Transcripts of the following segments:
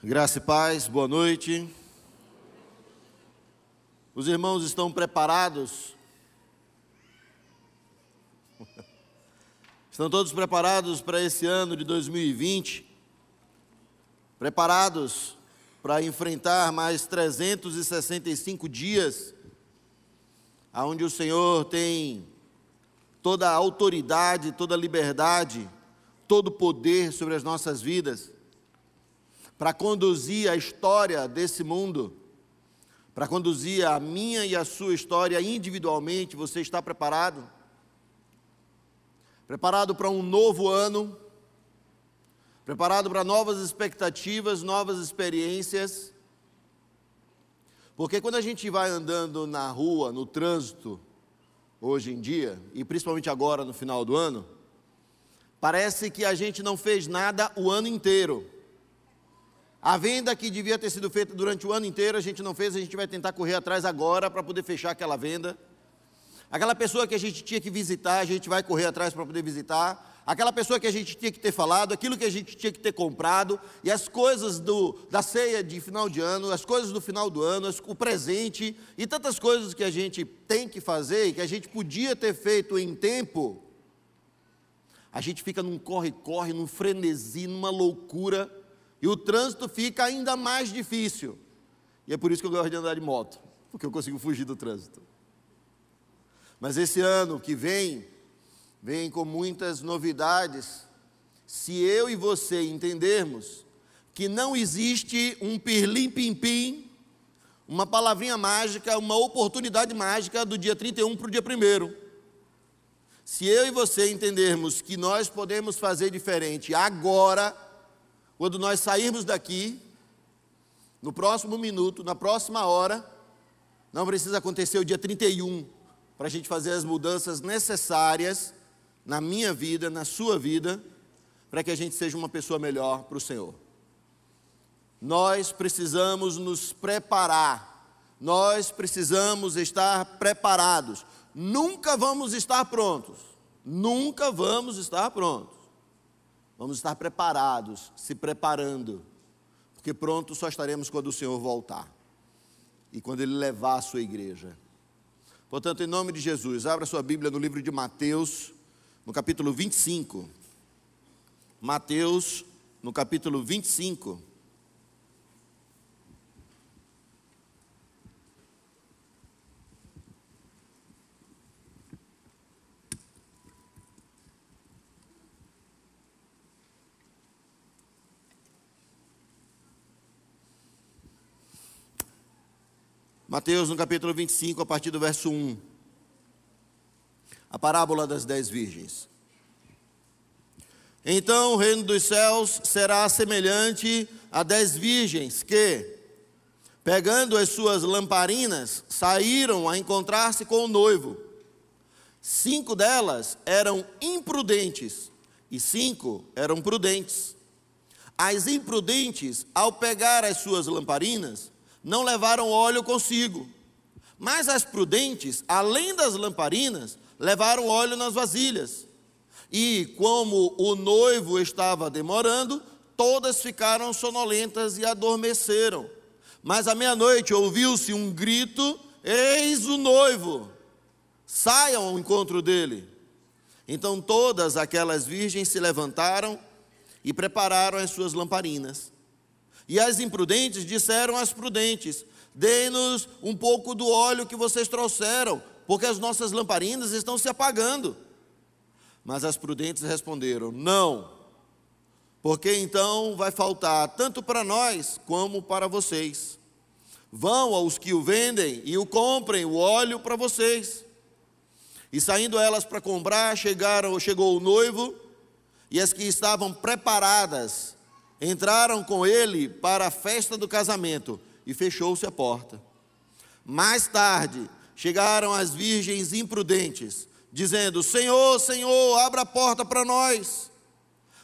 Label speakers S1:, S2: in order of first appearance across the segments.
S1: Graça e paz, boa noite. Os irmãos estão preparados? Estão todos preparados para esse ano de 2020? Preparados para enfrentar mais 365 dias, onde o Senhor tem toda a autoridade, toda a liberdade, todo o poder sobre as nossas vidas? Para conduzir a história desse mundo, para conduzir a minha e a sua história individualmente, você está preparado? Preparado para um novo ano? Preparado para novas expectativas, novas experiências? Porque quando a gente vai andando na rua, no trânsito, hoje em dia, e principalmente agora no final do ano, parece que a gente não fez nada o ano inteiro. A venda que devia ter sido feita durante o ano inteiro, a gente não fez, a gente vai tentar correr atrás agora para poder fechar aquela venda. Aquela pessoa que a gente tinha que visitar, a gente vai correr atrás para poder visitar. Aquela pessoa que a gente tinha que ter falado, aquilo que a gente tinha que ter comprado, e as coisas do, da ceia de final de ano, as coisas do final do ano, as, o presente, e tantas coisas que a gente tem que fazer e que a gente podia ter feito em tempo. A gente fica num corre-corre, num frenesi, numa loucura e o trânsito fica ainda mais difícil. E é por isso que eu gosto de andar de moto, porque eu consigo fugir do trânsito. Mas esse ano que vem, vem com muitas novidades. Se eu e você entendermos que não existe um pirlim-pim-pim, uma palavrinha mágica, uma oportunidade mágica do dia 31 para o dia 1. Se eu e você entendermos que nós podemos fazer diferente agora, quando nós sairmos daqui, no próximo minuto, na próxima hora, não precisa acontecer o dia 31 para a gente fazer as mudanças necessárias na minha vida, na sua vida, para que a gente seja uma pessoa melhor para o Senhor. Nós precisamos nos preparar, nós precisamos estar preparados. Nunca vamos estar prontos, nunca vamos estar prontos. Vamos estar preparados, se preparando, porque pronto só estaremos quando o Senhor voltar e quando Ele levar a sua igreja. Portanto, em nome de Jesus, abra sua Bíblia no livro de Mateus, no capítulo 25. Mateus, no capítulo 25. Mateus no capítulo 25, a partir do verso 1. A parábola das dez virgens. Então o reino dos céus será semelhante a dez virgens que, pegando as suas lamparinas, saíram a encontrar-se com o noivo. Cinco delas eram imprudentes e cinco eram prudentes. As imprudentes, ao pegar as suas lamparinas, não levaram óleo consigo. Mas as prudentes, além das lamparinas, levaram óleo nas vasilhas. E como o noivo estava demorando, todas ficaram sonolentas e adormeceram. Mas à meia-noite ouviu-se um grito: Eis o noivo! Saiam ao encontro dele. Então todas aquelas virgens se levantaram e prepararam as suas lamparinas. E as imprudentes disseram às prudentes: Dê-nos um pouco do óleo que vocês trouxeram, porque as nossas lamparinas estão se apagando. Mas as prudentes responderam: Não, porque então vai faltar tanto para nós como para vocês. Vão aos que o vendem e o comprem o óleo para vocês. E saindo elas para comprar, chegaram, chegou o noivo, e as que estavam preparadas entraram com ele para a festa do casamento e fechou-se a porta. Mais tarde, chegaram as virgens imprudentes, dizendo: Senhor, Senhor, abra a porta para nós.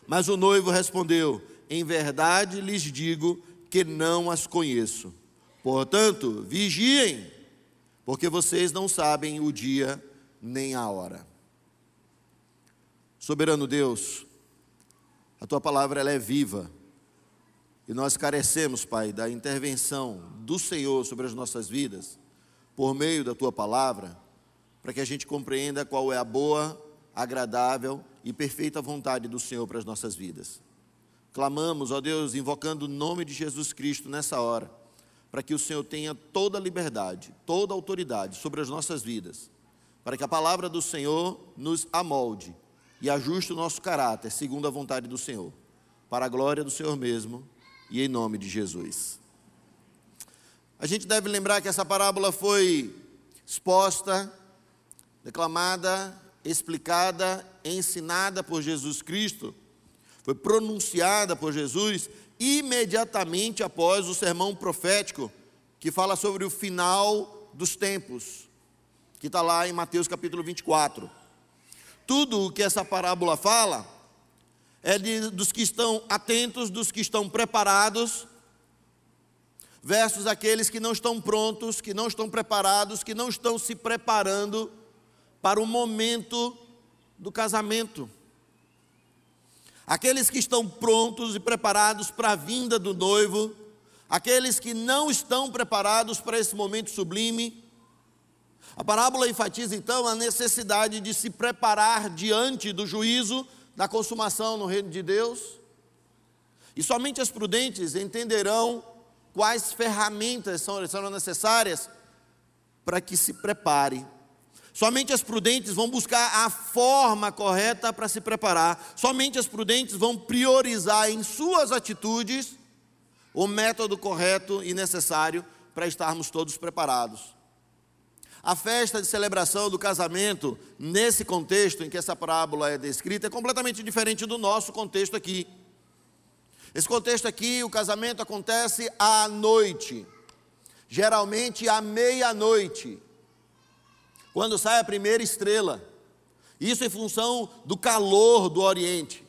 S1: Mas o noivo respondeu: Em verdade lhes digo que não as conheço. Portanto, vigiem, porque vocês não sabem o dia nem a hora. Soberano Deus, a tua palavra ela é viva E nós carecemos, Pai, da intervenção do Senhor sobre as nossas vidas, por meio da tua palavra, para que a gente compreenda qual é a boa, agradável e perfeita vontade do Senhor para as nossas vidas. Clamamos, ó Deus, invocando o nome de Jesus Cristo nessa hora, para que o Senhor tenha toda a liberdade, toda a autoridade sobre as nossas vidas, para que a palavra do Senhor nos amolde e ajuste o nosso caráter segundo a vontade do Senhor, para a glória do Senhor mesmo e em nome de Jesus. A gente deve lembrar que essa parábola foi exposta, declamada, explicada, ensinada por Jesus Cristo, foi pronunciada por Jesus imediatamente após o sermão profético que fala sobre o final dos tempos, que está lá em Mateus capítulo 24. Tudo o que essa parábola fala é de, dos que estão atentos, dos que estão preparados, versus aqueles que não estão prontos, que não estão preparados, que não estão se preparando para o momento do casamento. Aqueles que estão prontos e preparados para a vinda do noivo, aqueles que não estão preparados para esse momento sublime. A parábola enfatiza então a necessidade de se preparar diante do juízo da consumação no reino de Deus. E somente as prudentes entenderão quais ferramentas são, são necessárias para que se prepare. Somente as prudentes vão buscar a forma correta para se preparar. Somente as prudentes vão priorizar em suas atitudes o método correto e necessário para estarmos todos preparados. A festa de celebração do casamento, nesse contexto em que essa parábola é descrita, é completamente diferente do nosso contexto aqui. Esse contexto aqui, o casamento acontece à noite, geralmente à meia-noite, quando sai a primeira estrela. Isso em função do calor do Oriente.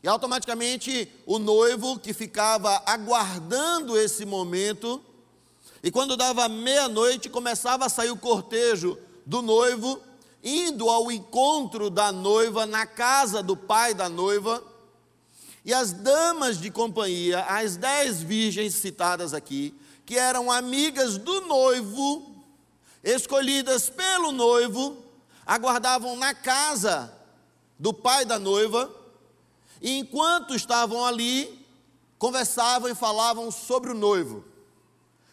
S1: E automaticamente o noivo que ficava aguardando esse momento, e quando dava meia-noite, começava a sair o cortejo do noivo, indo ao encontro da noiva na casa do pai da noiva. E as damas de companhia, as dez virgens citadas aqui, que eram amigas do noivo, escolhidas pelo noivo, aguardavam na casa do pai da noiva, e enquanto estavam ali, conversavam e falavam sobre o noivo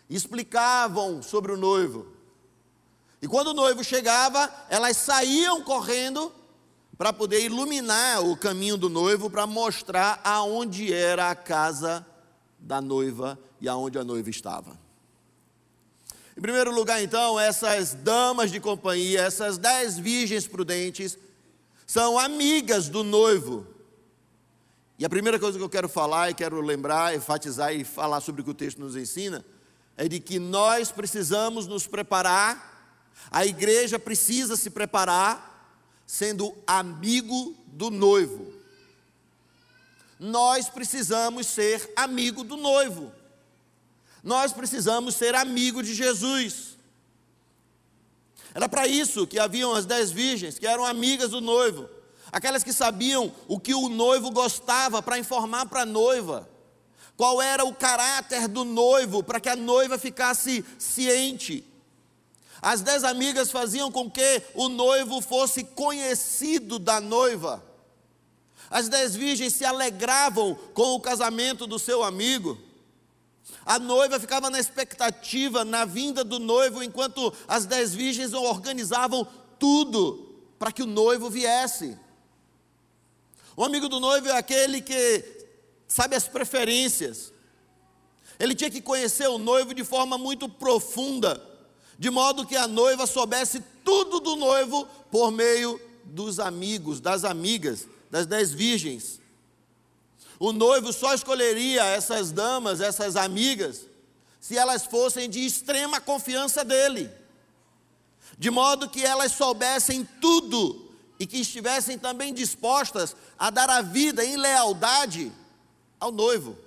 S1: explicavam sobre o noivo. E quando o noivo chegava, elas saíam correndo para poder iluminar o caminho do noivo, para mostrar aonde era a casa da noiva e aonde a noiva estava. Em primeiro lugar, então, essas damas de companhia, essas dez virgens prudentes, são amigas do noivo. E a primeira coisa que eu quero falar e quero lembrar, enfatizar e falar sobre o que o texto nos ensina, é de que nós precisamos nos preparar, a igreja precisa se preparar, sendo amigo do noivo. Nós precisamos ser amigo do noivo. Nós precisamos ser amigo de Jesus. Era para isso que haviam as dez virgens, que eram amigas do noivo, aquelas que sabiam o que o noivo gostava para informar para a noiva qual era o caráter do noivo, para que a noiva ficasse ciente. As dez amigas faziam com que o noivo fosse conhecido da noiva. As dez virgens se alegravam com o casamento do seu amigo. A noiva ficava na expectativa, na vinda do noivo, enquanto as dez virgens organizavam tudo para que o noivo viesse. O amigo do noivo é aquele que sabe as preferências. Ele tinha que conhecer o noivo de forma muito profunda, de modo que a noiva soubesse tudo do noivo por meio dos amigos, das amigas, das dez virgens. O noivo só escolheria essas damas, essas amigas, se elas fossem de extrema confiança dele, de modo que elas soubessem tudo e que estivessem também dispostas a dar a vida em lealdade ao noivo.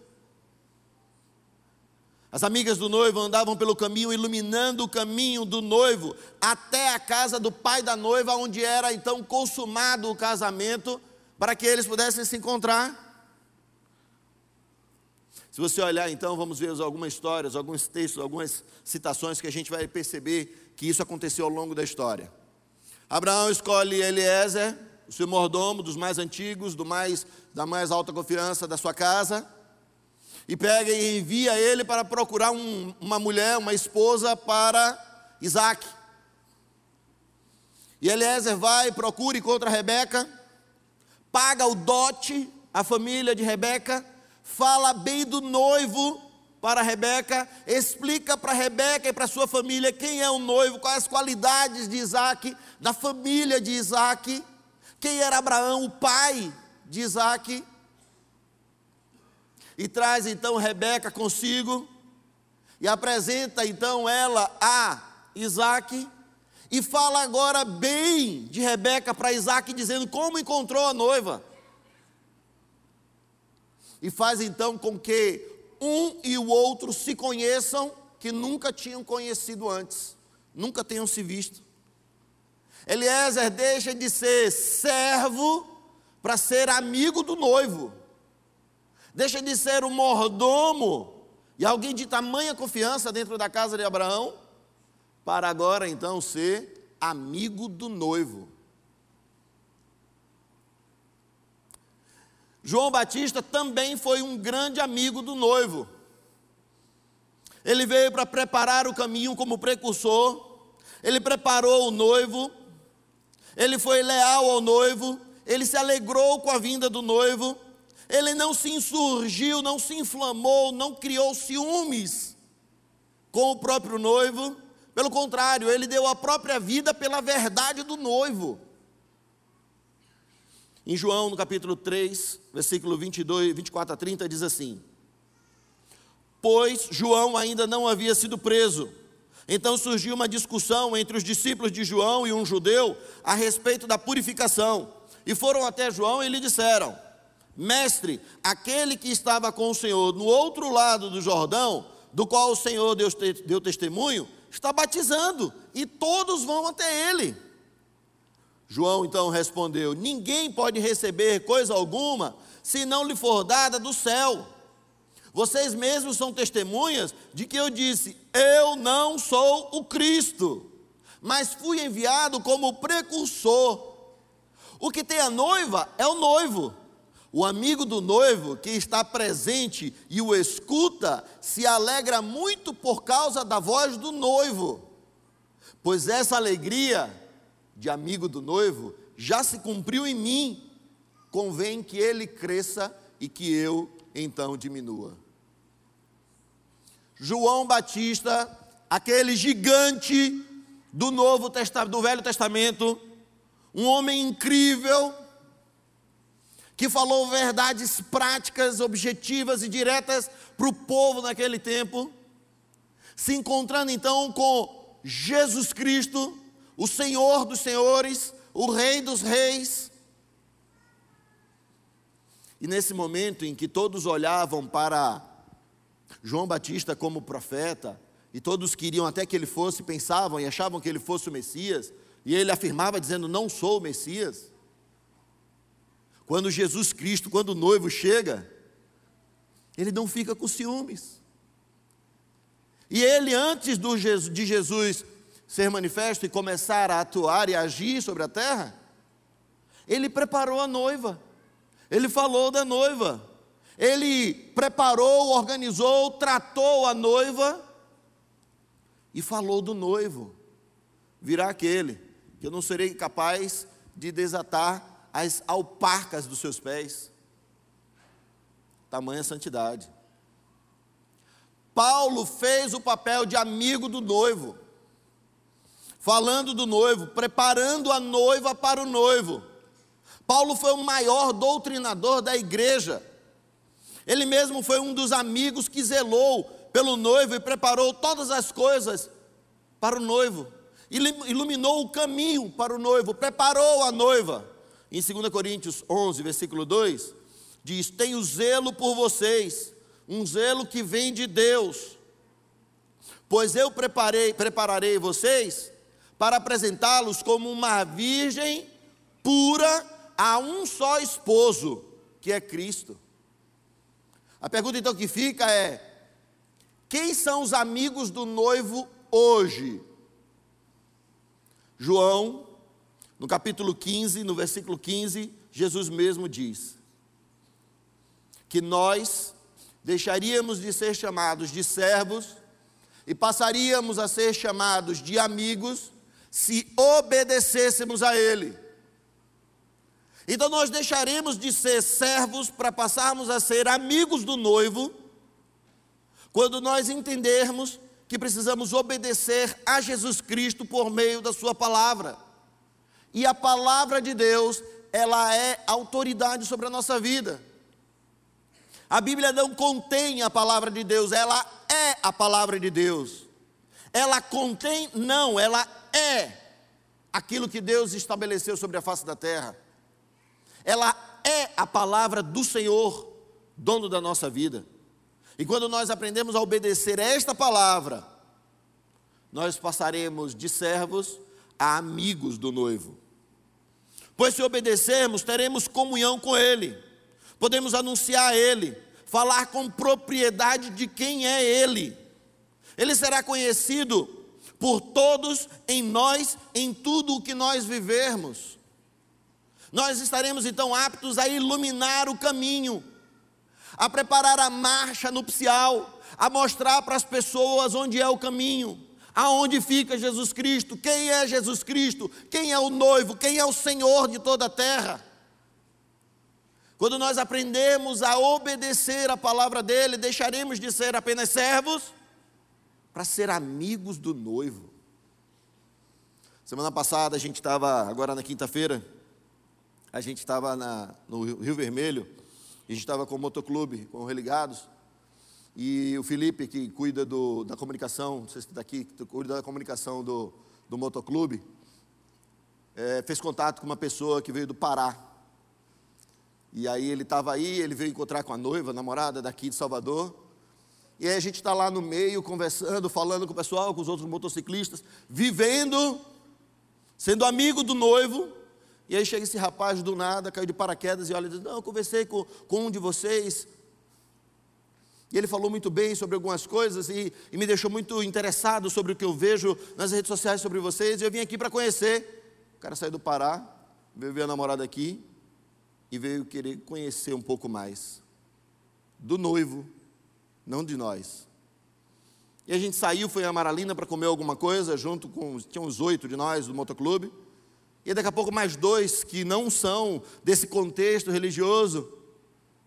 S1: As amigas do noivo andavam pelo caminho, iluminando o caminho do noivo até a casa do pai da noiva, onde era então consumado o casamento, para que eles pudessem se encontrar. Se você olhar então, vamos ver algumas histórias, alguns textos, algumas citações que a gente vai perceber que isso aconteceu ao longo da história. Abraão escolhe Eliezer, o seu mordomo, dos mais antigos, do mais, da mais alta confiança da sua casa, e pega e envia ele para procurar um, uma mulher, uma esposa para Isaac. E Eliezer vai, procura, encontra Rebeca, paga o dote à família de Rebeca, fala bem do noivo para Rebeca, explica para Rebeca e para sua família quem é o noivo, quais as qualidades de Isaac, da família de Isaac, quem era Abraão, o pai de Isaac. E traz então Rebeca consigo e apresenta então ela a Isaac e fala agora bem de Rebeca para Isaac, dizendo como encontrou a noiva. E faz então com que um e o outro se conheçam que nunca tinham conhecido antes, nunca tenham se visto. Eliezer deixa de ser servo para ser amigo do noivo, deixa de ser o mordomo e alguém de tamanha confiança dentro da casa de Abraão para agora então ser amigo do noivo. João Batista também foi um grande amigo do noivo. Ele veio para preparar o caminho como precursor, ele preparou o noivo, ele foi leal ao noivo, ele se alegrou com a vinda do noivo, ele não se insurgiu, não se inflamou, não criou ciúmes com o próprio noivo, pelo contrário, ele deu a própria vida pela verdade do noivo. Em João, no capítulo 3, versículo 22, 24 a 30, diz assim: Pois João ainda não havia sido preso. Então surgiu uma discussão entre os discípulos de João e um judeu a respeito da purificação. E foram até João e lhe disseram: Mestre, aquele que estava com o Senhor no outro lado do Jordão, do qual o Senhor deu, testemunho, está batizando e todos vão até ele. João então respondeu: Ninguém pode receber coisa alguma se não lhe for dada do céu. Vocês mesmos são testemunhas de que eu disse: Eu não sou o Cristo, mas fui enviado como precursor. O que tem a noiva é o noivo. O amigo do noivo que está presente e o escuta se alegra muito por causa da voz do noivo, pois essa alegria de amigo do noivo já se cumpriu em mim, convém que ele cresça e que eu então diminua. João Batista, aquele gigante do Novo Testamento, do Velho Testamento, um homem incrível, que falou verdades práticas, objetivas e diretas para o povo naquele tempo, se encontrando então com Jesus Cristo, o Senhor dos Senhores, o Rei dos Reis. E nesse momento em que todos olhavam para João Batista como profeta, e todos queriam até que ele fosse, pensavam e achavam que ele fosse o Messias, e ele afirmava dizendo: Não sou o Messias. Quando Jesus Cristo, quando o noivo chega, ele não fica com ciúmes. E ele, antes do, de Jesus ser manifesto e começar a atuar e agir sobre a terra, ele preparou a noiva, ele falou da noiva, ele preparou, organizou, tratou a noiva e falou do noivo. Virá aquele que eu não serei capaz de desatar as alparcas dos seus pés. Tamanha santidade. Paulo fez o papel de amigo do noivo, falando do noivo, preparando a noiva para o noivo. Paulo foi o maior doutrinador da igreja. Ele mesmo foi um dos amigos que zelou pelo noivo e preparou todas as coisas para o noivo. Iluminou o caminho para o noivo, preparou a noiva. Em 2 Coríntios 11, versículo 2, diz: Tenho zelo por vocês, um zelo que vem de Deus, pois eu preparei, prepararei vocês para apresentá-los como uma virgem pura a um só esposo, que é Cristo. A pergunta então que fica é: quem são os amigos do noivo hoje? João, no capítulo 15, no versículo 15, Jesus mesmo diz que nós deixaríamos de ser chamados de servos e passaríamos a ser chamados de amigos se obedecêssemos a Ele. Então nós deixaremos de ser servos para passarmos a ser amigos do noivo, quando nós entendermos que precisamos obedecer a Jesus Cristo por meio da Sua palavra. E a palavra de Deus, ela é autoridade sobre a nossa vida. A Bíblia não contém a palavra de Deus, ela é a palavra de Deus. Ela contém, não, ela é aquilo que Deus estabeleceu sobre a face da terra ela é a palavra do Senhor, dono da nossa vida. E quando nós aprendemos a obedecer esta palavra, nós passaremos de servos a amigos do noivo. Pois se obedecermos, teremos comunhão com Ele, podemos anunciar a Ele, falar com propriedade de quem é Ele. Ele será conhecido por todos em nós, em tudo o que nós vivermos. Nós estaremos então aptos a iluminar o caminho, a preparar a marcha nupcial, a mostrar para as pessoas onde é o caminho, aonde fica Jesus Cristo, quem é Jesus Cristo, quem é o noivo, quem é o Senhor de toda a terra. Quando nós aprendemos a obedecer a palavra dele, deixaremos de ser apenas servos para ser amigos do noivo. Semana passada a gente estava, agora na quinta-feira, a gente estava no Rio Vermelho, a gente estava com o motoclube, com o Religados, e o Felipe, que cuida do, da comunicação, não sei se está aqui, que cuida da comunicação do, do motoclube, é, fez contato com uma pessoa que veio do Pará. E aí ele estava aí, ele veio encontrar com a noiva, a namorada daqui de Salvador. E aí a gente está lá no meio, conversando, falando com o pessoal, com os outros motociclistas, vivendo, sendo amigo do noivo, e aí chega esse rapaz do nada, caiu de paraquedas e olha e diz: Não, eu conversei com, com um de vocês. E ele falou muito bem sobre algumas coisas e, e me deixou muito interessado sobre o que eu vejo nas redes sociais sobre vocês. E eu vim aqui para conhecer. O cara saiu do Pará, veio ver a namorada aqui e veio querer conhecer um pouco mais do noivo, não de nós. E a gente saiu, foi a Maralina para comer alguma coisa, junto com. Tinha uns oito de nós do motoclube. E daqui a pouco mais dois que não são desse contexto religioso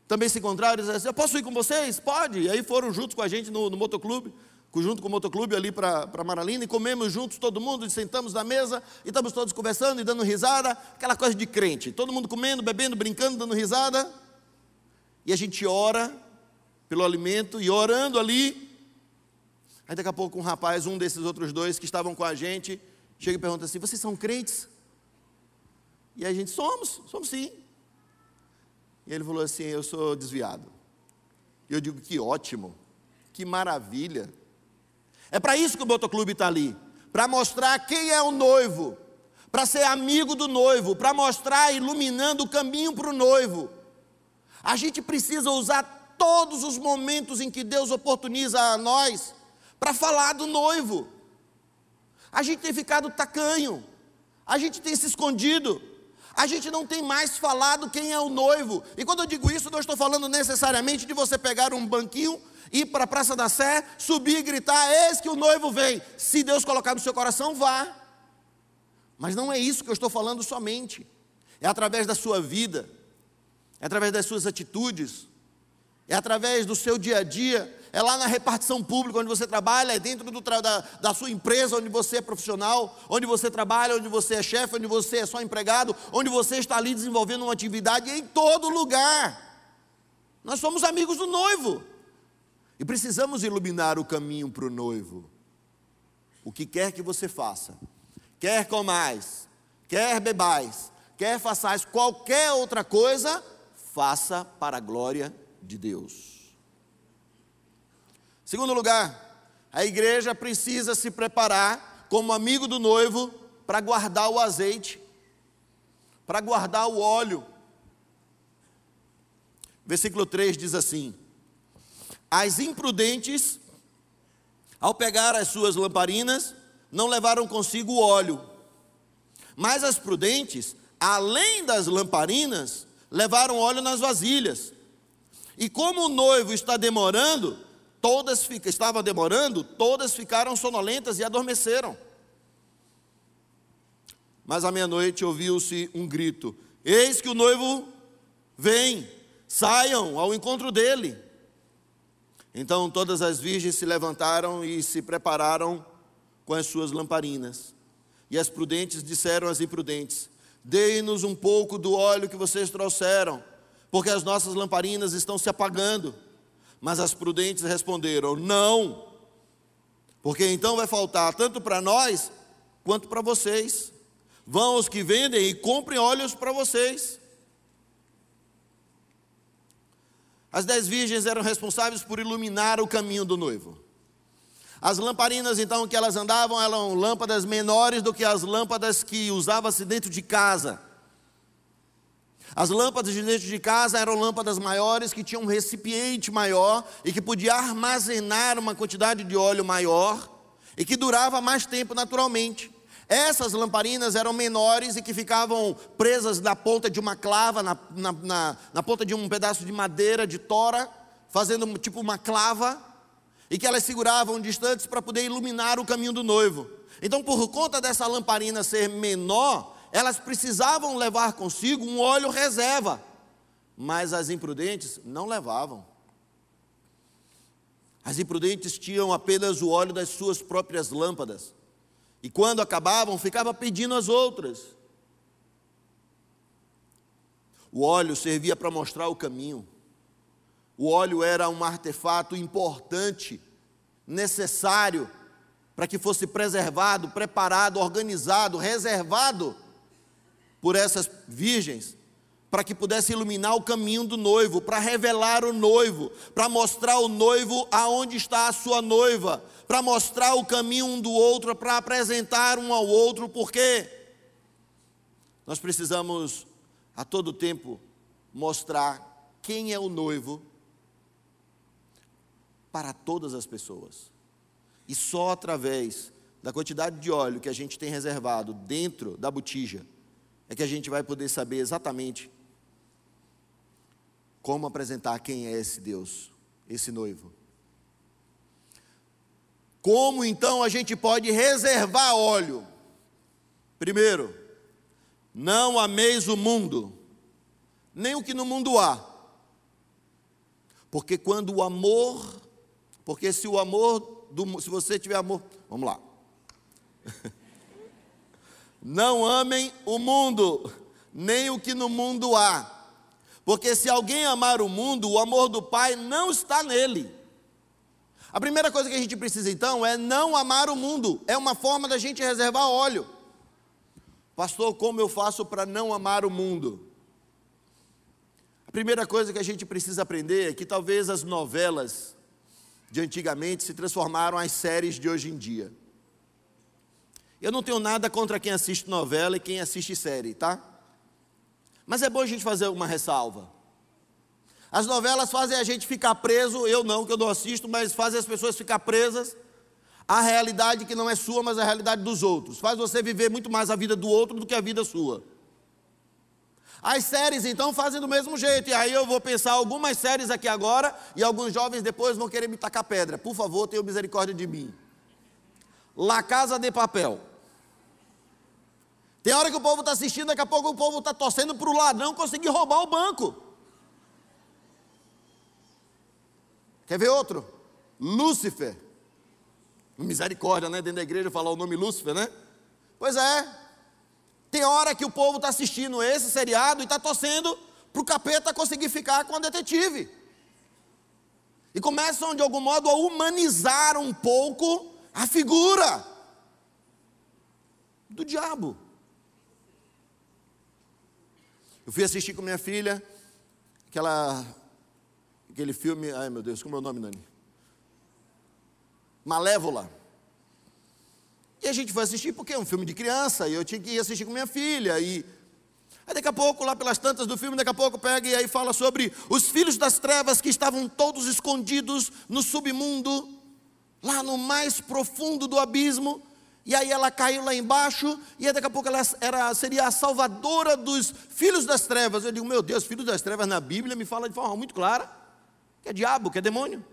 S1: também se encontraram e disseram assim, eu posso ir com vocês? Pode. E aí foram juntos com a gente no, no motoclube, junto com o motoclube ali para Maralina, e comemos juntos todo mundo, e sentamos na mesa, e estamos todos conversando e dando risada, aquela coisa de crente, todo mundo comendo, bebendo, brincando, dando risada, e a gente ora pelo alimento, e orando ali, aí daqui a pouco um rapaz, um desses outros dois que estavam com a gente, chega e pergunta assim, vocês são crentes? E a gente, somos, somos sim. E ele falou assim: Eu sou desviado. E eu digo: Que ótimo, que maravilha. É para isso que o motoclube está ali para mostrar quem é o noivo, para ser amigo do noivo, para mostrar iluminando o caminho para o noivo. A gente precisa usar todos os momentos em que Deus oportuniza a nós para falar do noivo. A gente tem ficado tacanho, a gente tem se escondido, a gente não tem mais falado quem é o noivo. E quando eu digo isso, não estou falando necessariamente de você pegar um banquinho, ir para a Praça da Sé, subir e gritar: Eis que o noivo vem. Se Deus colocar no seu coração, vá. Mas não é isso que eu estou falando somente. É através da sua vida, é através das suas atitudes, é através do seu dia a dia, é lá na repartição pública onde você trabalha, é dentro do, da, da sua empresa onde você é profissional, onde você trabalha, onde você é chefe, onde você é só empregado, onde você está ali desenvolvendo uma atividade, em todo lugar. Nós somos amigos do noivo e precisamos iluminar o caminho para o noivo. O que quer que você faça, quer comais, quer bebais, quer façais qualquer outra coisa, faça para a glória de Deus. Segundo lugar, a igreja precisa se preparar como amigo do noivo para guardar o azeite, para guardar o óleo. Versículo 3 diz assim: as imprudentes, ao pegar as suas lamparinas, não levaram consigo o óleo. Mas as prudentes, além das lamparinas, levaram óleo nas vasilhas. E como o noivo está demorando, todas estava demorando, todas ficaram sonolentas e adormeceram. Mas à meia-noite ouviu-se um grito: Eis que o noivo vem, saiam ao encontro dele. Então todas as virgens se levantaram e se prepararam com as suas lamparinas. E as prudentes disseram às imprudentes: Deem-nos um pouco do óleo que vocês trouxeram, porque as nossas lamparinas estão se apagando. Mas as prudentes responderam: Não, porque então vai faltar tanto para nós quanto para vocês. Vão os que vendem e comprem óleos para vocês. As dez virgens eram responsáveis por iluminar o caminho do noivo. As lamparinas, então, que elas andavam eram lâmpadas menores do que as lâmpadas que usava-se dentro de casa. As lâmpadas de dentro de casa eram lâmpadas maiores que tinham um recipiente maior e que podia armazenar uma quantidade de óleo maior e que durava mais tempo naturalmente. Essas lamparinas eram menores e que ficavam presas na ponta de uma clava, na, na, na, na ponta de um pedaço de madeira, de tora, fazendo tipo uma clava, e que elas seguravam distantes para poder iluminar o caminho do noivo. Então, por conta dessa lamparina ser menor, elas precisavam levar consigo um óleo reserva, mas as imprudentes não levavam. As imprudentes tinham apenas o óleo das suas próprias lâmpadas. E quando acabavam, ficava pedindo as outras. O óleo servia para mostrar o caminho. O óleo era um artefato importante, necessário, para que fosse preservado, preparado, organizado, reservado por essas virgens para que pudesse iluminar o caminho do noivo, para revelar o noivo, para mostrar ao noivo aonde está a sua noiva, para mostrar o caminho um do outro, para apresentar um ao outro, porque nós precisamos a todo tempo mostrar quem é o noivo para todas as pessoas. E só através da quantidade de óleo que a gente tem reservado dentro da botija é que a gente vai poder saber exatamente como apresentar quem é esse Deus, esse noivo. Como então a gente pode reservar óleo? Primeiro, não ameis o mundo, nem o que no mundo há. Porque quando o amor, porque se o amor, do, se você tiver amor, vamos lá. Não amem o mundo, nem o que no mundo há. Porque se alguém amar o mundo, o amor do Pai não está nele. A primeira coisa que a gente precisa então é não amar o mundo, é uma forma da gente reservar óleo. Pastor, como eu faço para não amar o mundo? A primeira coisa que a gente precisa aprender é que talvez as novelas de antigamente se transformaram as séries de hoje em dia. Eu não tenho nada contra quem assiste novela e quem assiste série, tá? Mas é bom a gente fazer uma ressalva. As novelas fazem a gente ficar preso, eu não, que eu não assisto, mas fazem as pessoas ficar presas à realidade que não é sua, mas a realidade dos outros. Faz você viver muito mais a vida do outro do que a vida sua. As séries então fazem do mesmo jeito, e aí eu vou pensar algumas séries aqui agora, e alguns jovens depois vão querer me tacar pedra. Por favor, tenha misericórdia de mim. La Casa de Papel. Tem hora que o povo está assistindo, daqui a pouco o povo está torcendo para o ladrão conseguir roubar o banco. Quer ver outro? Lúcifer. Misericórdia, né? Dentro da igreja falar o nome Lúcifer, né? Pois é. Tem hora que o povo está assistindo esse seriado e está torcendo para o capeta conseguir ficar com a detetive. E começam, de algum modo, a humanizar um pouco a figura do diabo. Eu fui assistir com minha filha aquela, aquele filme, ai meu Deus, como é o nome, Nani? Malévola. E a gente foi assistir porque é um filme de criança, e eu tinha que ir assistir com minha filha. E... Aí daqui a pouco, lá pelas tantas do filme, daqui a pouco pega e aí fala sobre os filhos das trevas que estavam todos escondidos no submundo, lá no mais profundo do abismo. E aí ela caiu lá embaixo, e daqui a pouco ela era, seria a salvadora dos filhos das trevas. Eu digo, meu Deus, filhos das trevas na Bíblia me fala de forma muito clara, que é diabo, que é demônio.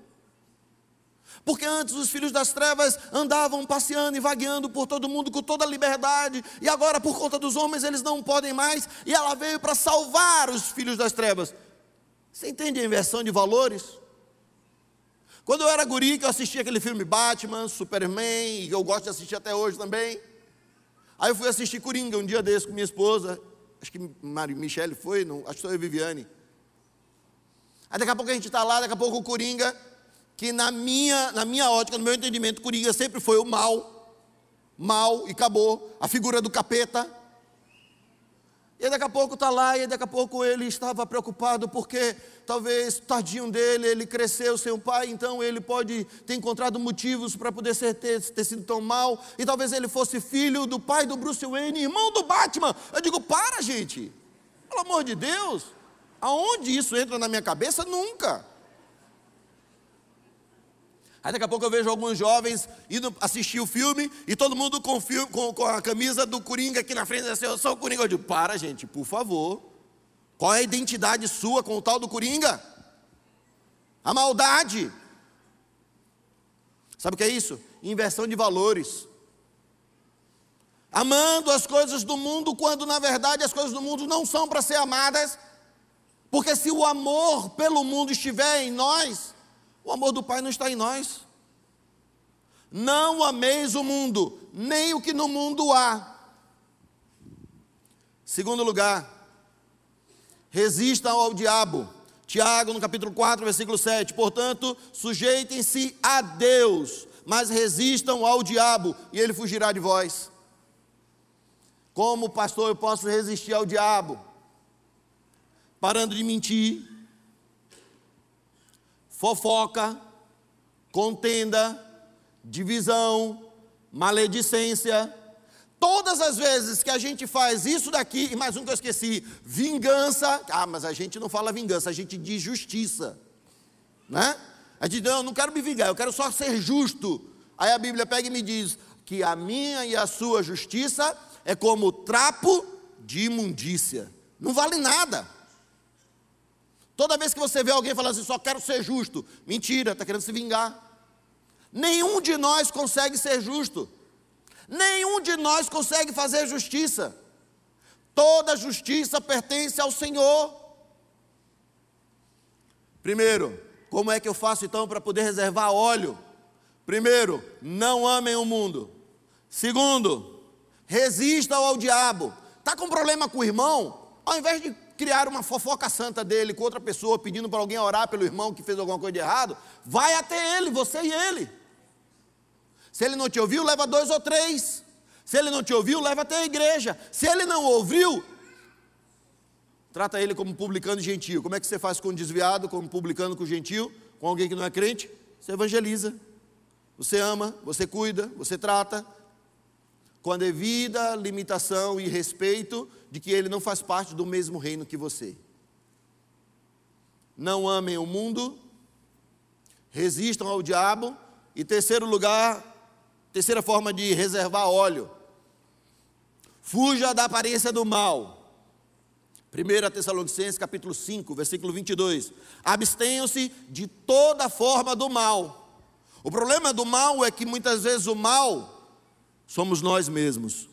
S1: Porque antes os filhos das trevas andavam passeando e vagueando por todo mundo com toda a liberdade, e agora, por conta dos homens, eles não podem mais, e ela veio para salvar os filhos das trevas. Você entende a inversão de valores? Quando eu era guri, que eu assistia aquele filme Batman, Superman, e eu gosto de assistir até hoje também. Aí eu fui assistir Coringa um dia desse com minha esposa, acho que Mari Michele foi, não, acho que foi Viviane. Aí daqui a pouco a gente está lá, daqui a pouco o Coringa que na minha, na minha ótica, no meu entendimento, Coringa sempre foi o mal, mal e acabou, a figura do capeta. E daqui a pouco está lá, e daqui a pouco ele estava preocupado porque talvez tadinho dele, ele cresceu sem o pai, então ele pode ter encontrado motivos para poder ser, ter, ter sido tão mal, e talvez ele fosse filho do pai do Bruce Wayne, irmão do Batman. Eu digo, para gente, pelo amor de Deus, aonde isso entra na minha cabeça? Nunca. Aí daqui a pouco eu vejo alguns jovens indo assistir o filme e todo mundo com, com, com a camisa do Coringa aqui na frente, assim, eu sou o Coringa. Eu digo, para gente, por favor. Qual é a identidade sua com o tal do Coringa? A maldade. Sabe o que é isso? Inversão de valores. Amando as coisas do mundo, quando na verdade as coisas do mundo não são para ser amadas. Porque se o amor pelo mundo estiver em nós, o amor do Pai não está em nós. Não ameis o mundo, nem o que no mundo há. Segundo lugar, resistam ao diabo. Tiago, no capítulo 4, versículo 7. Portanto, sujeitem-se a Deus, mas resistam ao diabo, e ele fugirá de vós. Como pastor eu posso resistir ao diabo? Parando de mentir, fofoca, contenda, divisão, maledicência. Todas as vezes que a gente faz isso daqui, e mais um que eu esqueci, vingança. Ah, mas a gente não fala vingança, a gente diz justiça. Né? A gente diz, não, eu não quero me vingar, eu quero só ser justo. Aí a Bíblia pega e me diz que a minha e a sua justiça é como trapo de imundícia. Não vale nada. Toda vez que você vê alguém falando assim, só quero ser justo, mentira, está querendo se vingar. Nenhum de nós consegue ser justo. Nenhum de nós consegue fazer justiça. Toda justiça pertence ao Senhor. Primeiro, como é que eu faço então para poder reservar óleo? Primeiro, não amem o mundo. Segundo, resistam ao diabo. Está com problema com o irmão? Ao invés de criar uma fofoca santa dele com outra pessoa, pedindo para alguém orar pelo irmão que fez alguma coisa de errado, vai até ele, você e ele. Se ele não te ouviu, leva dois ou três. Se ele não te ouviu, leva até a igreja. Se ele não ouviu, trata ele como publicano gentil. Como é que você faz com o desviado, como publicano com gentil, com alguém que não é crente? Você evangeliza. Você ama, você cuida, você trata, com a devida limitação e respeito de que ele não faz parte do mesmo reino que você. Não amem o mundo, resistam ao diabo, e terceiro lugar, terceira forma de reservar óleo, fuja da aparência do mal. 1 Tessalonicenses capítulo 5, versículo 22. Abstenham-se de toda forma do mal. O problema do mal é que muitas vezes o mal somos nós mesmos.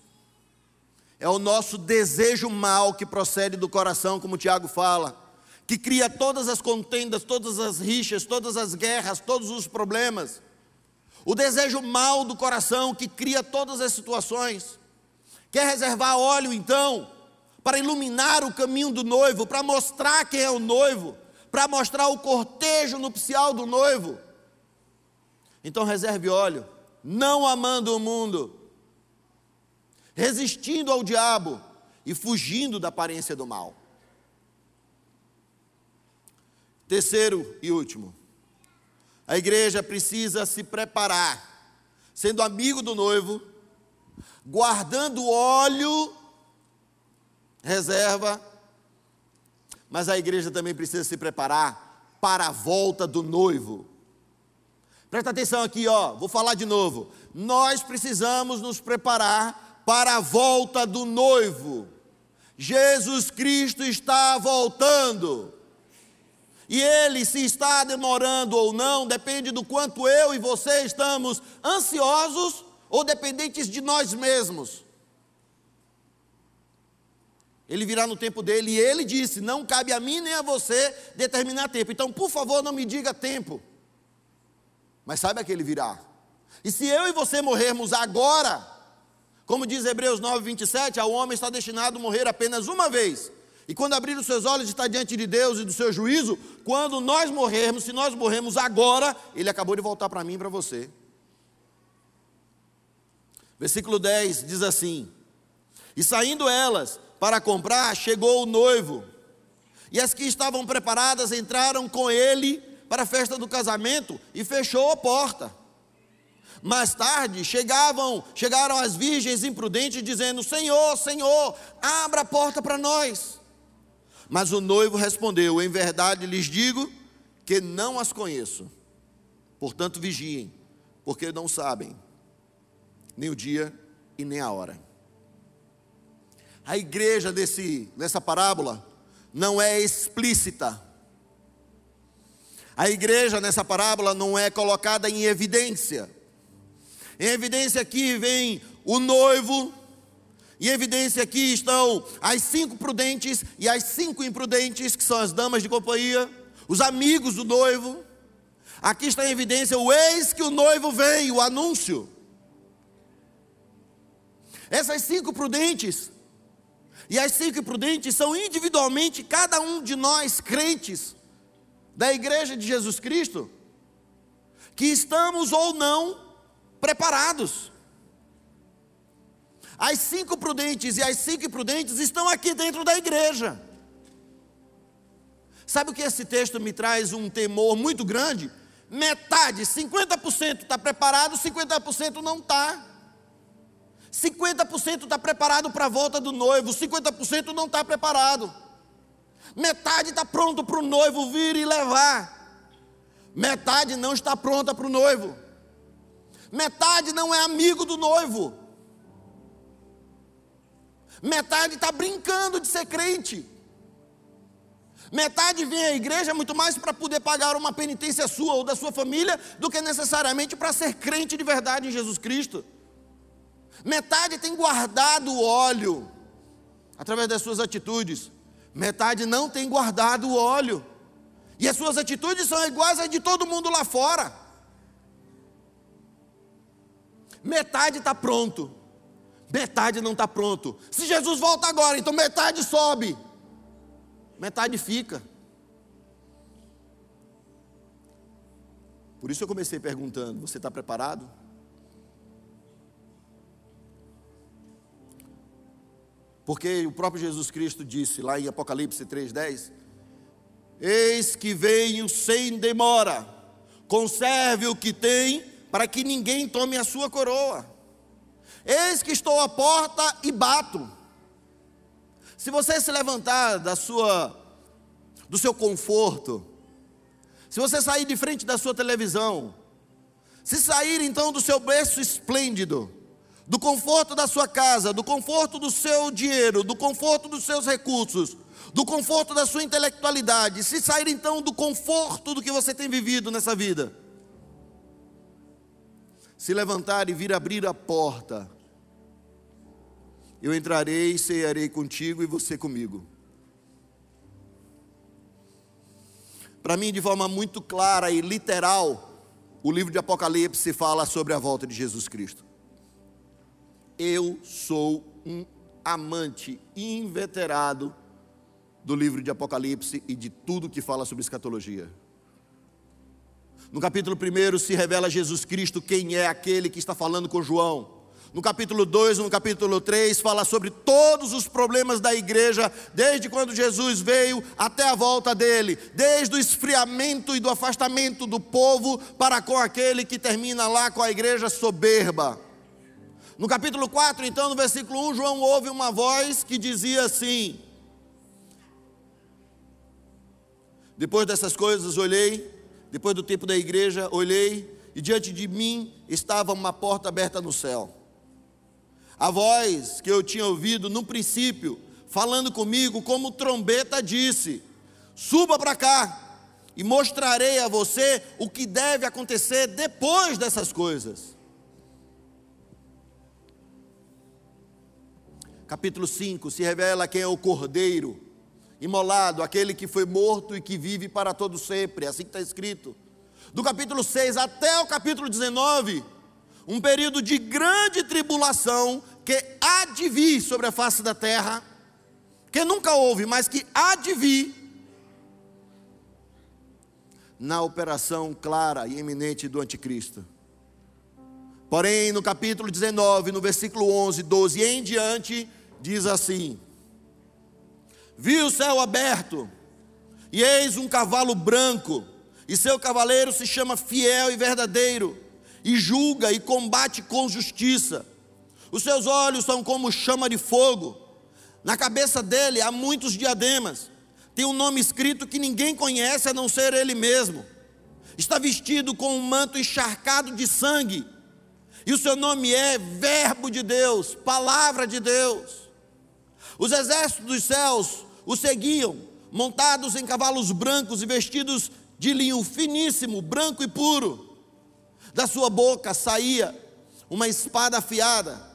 S1: É o nosso desejo mal que procede do coração, como Tiago fala, que cria todas as contendas, todas as rixas, todas as guerras, todos os problemas. O desejo mal do coração que cria todas as situações. Quer reservar óleo, então, para iluminar o caminho do noivo, para mostrar quem é o noivo, para mostrar o cortejo nupcial do noivo. Então reserve óleo, não amando o mundo, resistindo ao diabo e fugindo da aparência do mal. Terceiro e último, a igreja precisa se preparar, sendo amigo do noivo, guardando óleo reserva, mas a igreja também precisa se preparar para a volta do noivo. Presta atenção aqui, ó, vou falar de novo. Nós precisamos nos preparar para a volta do noivo. Jesus Cristo está voltando. E ele, se está demorando ou não, depende do quanto eu e você estamos ansiosos ou dependentes de nós mesmos. Ele virá no tempo dele e ele disse: Não cabe a mim nem a você determinar tempo. Então, por favor, não me diga tempo. Mas saiba que ele virá. E se eu e você morrermos agora, como diz Hebreus 9, 27, ao homem está destinado a morrer apenas uma vez. E quando abrir os seus olhos está diante de Deus e do seu juízo, quando nós morrermos, se nós morrermos agora, ele acabou de voltar para mim e para você. Versículo 10 diz assim: E saindo elas, para comprar, chegou o noivo. E as que estavam preparadas entraram com ele para a festa do casamento e fechou a porta. Mais tarde chegavam, chegaram as virgens imprudentes dizendo: Senhor, Senhor, abra a porta para nós. Mas o noivo respondeu: Em verdade lhes digo que não as conheço. Portanto, vigiem, porque não sabem nem o dia e nem a hora. A igreja desse, nessa parábola não é explícita. A igreja nessa parábola não é colocada em evidência. Em evidência aqui vem o noivo, em evidência aqui estão as cinco prudentes e as cinco imprudentes, que são as damas de companhia, os amigos do noivo. Aqui está em evidência o eis que o noivo vem, o anúncio. Essas cinco prudentes e as cinco prudentes são individualmente cada um de nós, crentes da igreja de Jesus Cristo, que estamos ou não preparados. As cinco prudentes e as cinco imprudentes estão aqui dentro da igreja. Sabe o que esse texto me traz um temor muito grande? Metade, 50% está preparado, 50% não está. 50% está preparado para a volta do noivo, 50% não está preparado. Metade está pronto para o noivo vir e levar. Metade não está pronta para o noivo. Metade não é amigo do noivo. Metade está brincando de ser crente. Metade vem à igreja muito mais para poder pagar uma penitência sua ou da sua família do que necessariamente para ser crente de verdade em Jesus Cristo. Metade tem guardado o óleo através das suas atitudes. Metade não tem guardado o óleo. E as suas atitudes são iguais às de todo mundo lá fora. Metade está pronto, metade não está pronto. Se Jesus volta agora, então metade sobe, metade fica. Por isso eu comecei perguntando: você está preparado? Porque o próprio Jesus Cristo disse lá em Apocalipse 3,10: Eis que venho sem demora, conserve o que tem, para que ninguém tome a sua coroa. Eis que estou à porta e bato. Se você se levantar da sua do seu conforto, se você sair de frente da sua televisão, se sair então do seu berço esplêndido, do conforto da sua casa, do conforto do seu dinheiro, do conforto dos seus recursos, do conforto da sua intelectualidade, se sair então do conforto do que você tem vivido nessa vida, se levantar e vir abrir a porta, eu entrarei e cearei contigo e você comigo. Para mim, de forma muito clara e literal, o livro de Apocalipse fala sobre a volta de Jesus Cristo. Eu sou um amante inveterado do livro de Apocalipse e de tudo que fala sobre escatologia. No capítulo 1 se revela Jesus Cristo, quem é aquele que está falando com João. No capítulo 2, no capítulo 3, fala sobre todos os problemas da igreja, desde quando Jesus veio até a volta dele, desde o esfriamento e do afastamento do povo para com aquele que termina lá com a igreja soberba No capítulo 4, então, no versículo 1, João ouve uma voz que dizia assim: Depois dessas coisas, olhei, depois do tempo da igreja, olhei, e diante de mim estava uma porta aberta no céu. A voz que eu tinha ouvido no princípio, falando comigo, como trombeta, disse: Suba para cá, e mostrarei a você o que deve acontecer depois dessas coisas. Capítulo 5 se revela quem é o cordeiro imolado, aquele que foi morto e que vive para todo sempre, é assim que está escrito. Do capítulo 6 até o capítulo 19, um período de grande tribulação que há de vir sobre a face da terra, que nunca houve, mas que há de vir, na operação clara e eminente do anticristo. Porém, no capítulo 19, no versículo 11, 12 e em diante, diz assim: Vi o céu aberto, e eis um cavalo branco, e seu cavaleiro se chama Fiel e Verdadeiro, e julga e combate com justiça. Os seus olhos são como chama de fogo, na cabeça dele há muitos diademas, tem um nome escrito que ninguém conhece a não ser ele mesmo. Está vestido com um manto encharcado de sangue, e o seu nome é Verbo de Deus, Palavra de Deus. Os exércitos dos céus o seguiam, montados em cavalos brancos e vestidos de linho finíssimo, branco e puro. Da sua boca saía uma espada afiada,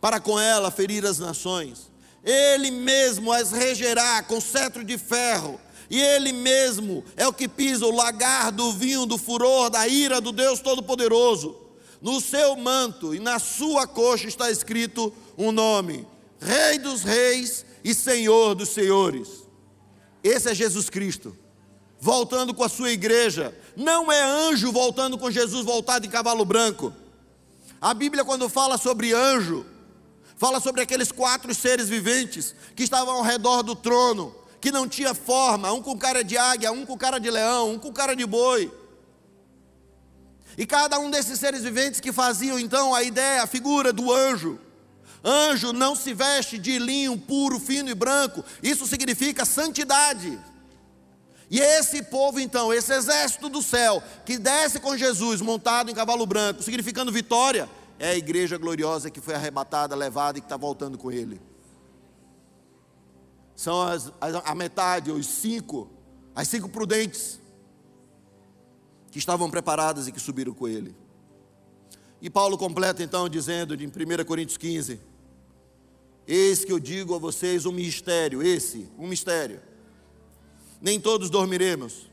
S1: para com ela ferir as nações. Ele mesmo as regerá com cetro de ferro, e ele mesmo é o que pisa o lagar do vinho do furor da ira do Deus Todo-Poderoso. No seu manto e na sua coxa está escrito um nome: Rei dos Reis e Senhor dos senhores. Esse é Jesus Cristo, voltando com a sua igreja. Não é anjo voltando com Jesus voltado em cavalo branco. A Bíblia, quando fala sobre anjo, fala sobre aqueles quatro seres viventes que estavam ao redor do trono, que não tinha forma, um com cara de águia, um com cara de leão, um com cara de boi. E cada um desses seres viventes que faziam então a ideia, a figura do anjo, Anjo não se veste de linho puro, fino e branco. Isso significa santidade. E esse povo, então, esse exército do céu, que desce com Jesus montado em cavalo branco, significando vitória, é a igreja gloriosa que foi arrebatada, levada e que está voltando com ele. São as, a metade, os cinco, as cinco prudentes, que estavam preparadas e que subiram com ele. E Paulo completa então dizendo em 1 Coríntios 15: Eis que eu digo a vocês um mistério, esse, um mistério. Nem todos dormiremos,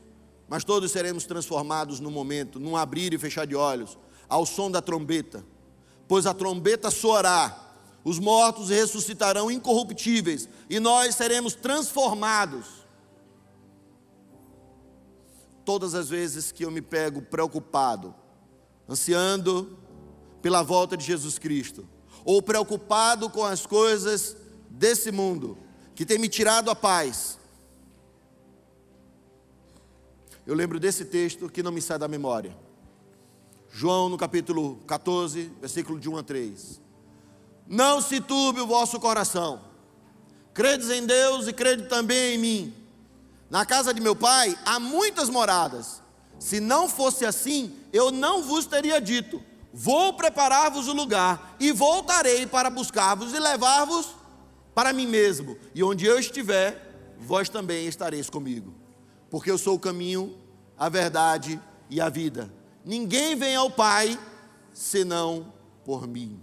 S1: mas todos seremos transformados no momento, num abrir e fechar de olhos, ao som da trombeta. Pois a trombeta soará, os mortos ressuscitarão incorruptíveis, e nós seremos transformados. Todas as vezes que eu me pego preocupado, ansiando pela volta de Jesus Cristo, ou preocupado com as coisas desse mundo, que tem me tirado a paz. Eu lembro desse texto que não me sai da memória. João, no capítulo 14, versículo de 1 a 3. Não se turbe o vosso coração. Credes em Deus e crede também em mim. Na casa de meu pai há muitas moradas. Se não fosse assim, eu não vos teria dito Vou preparar-vos o lugar e voltarei para buscar-vos e levar-vos para mim mesmo. E onde eu estiver, vós também estareis comigo. Porque eu sou o caminho, a verdade e a vida. Ninguém vem ao Pai senão por mim.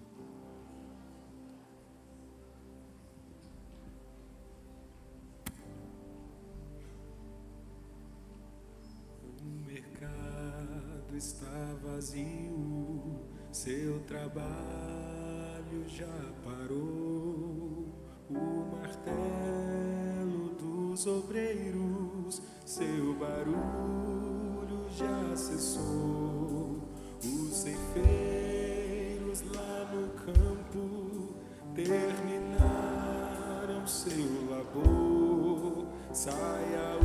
S2: O mercado está vazio seu trabalho já parou, o martelo dos obreiros, seu barulho já cessou. Os ceifeiros lá no campo terminaram seu labor. Sai a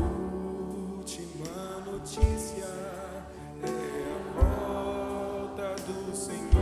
S2: última notícia. Senhor.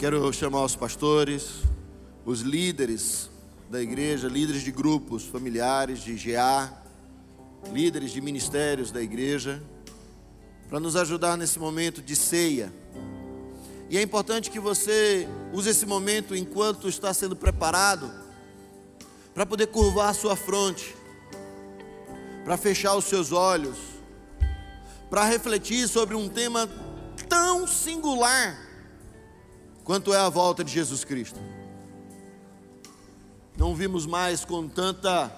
S1: Quero chamar os pastores, os líderes da igreja, líderes de grupos familiares, de GA, líderes de ministérios da igreja, para nos ajudar nesse momento de ceia. E é importante que você use esse momento enquanto está sendo preparado, para poder curvar a sua fronte, para fechar os seus olhos, para refletir sobre um tema tão singular quanto é a volta de Jesus Cristo. Não vimos mais com tanta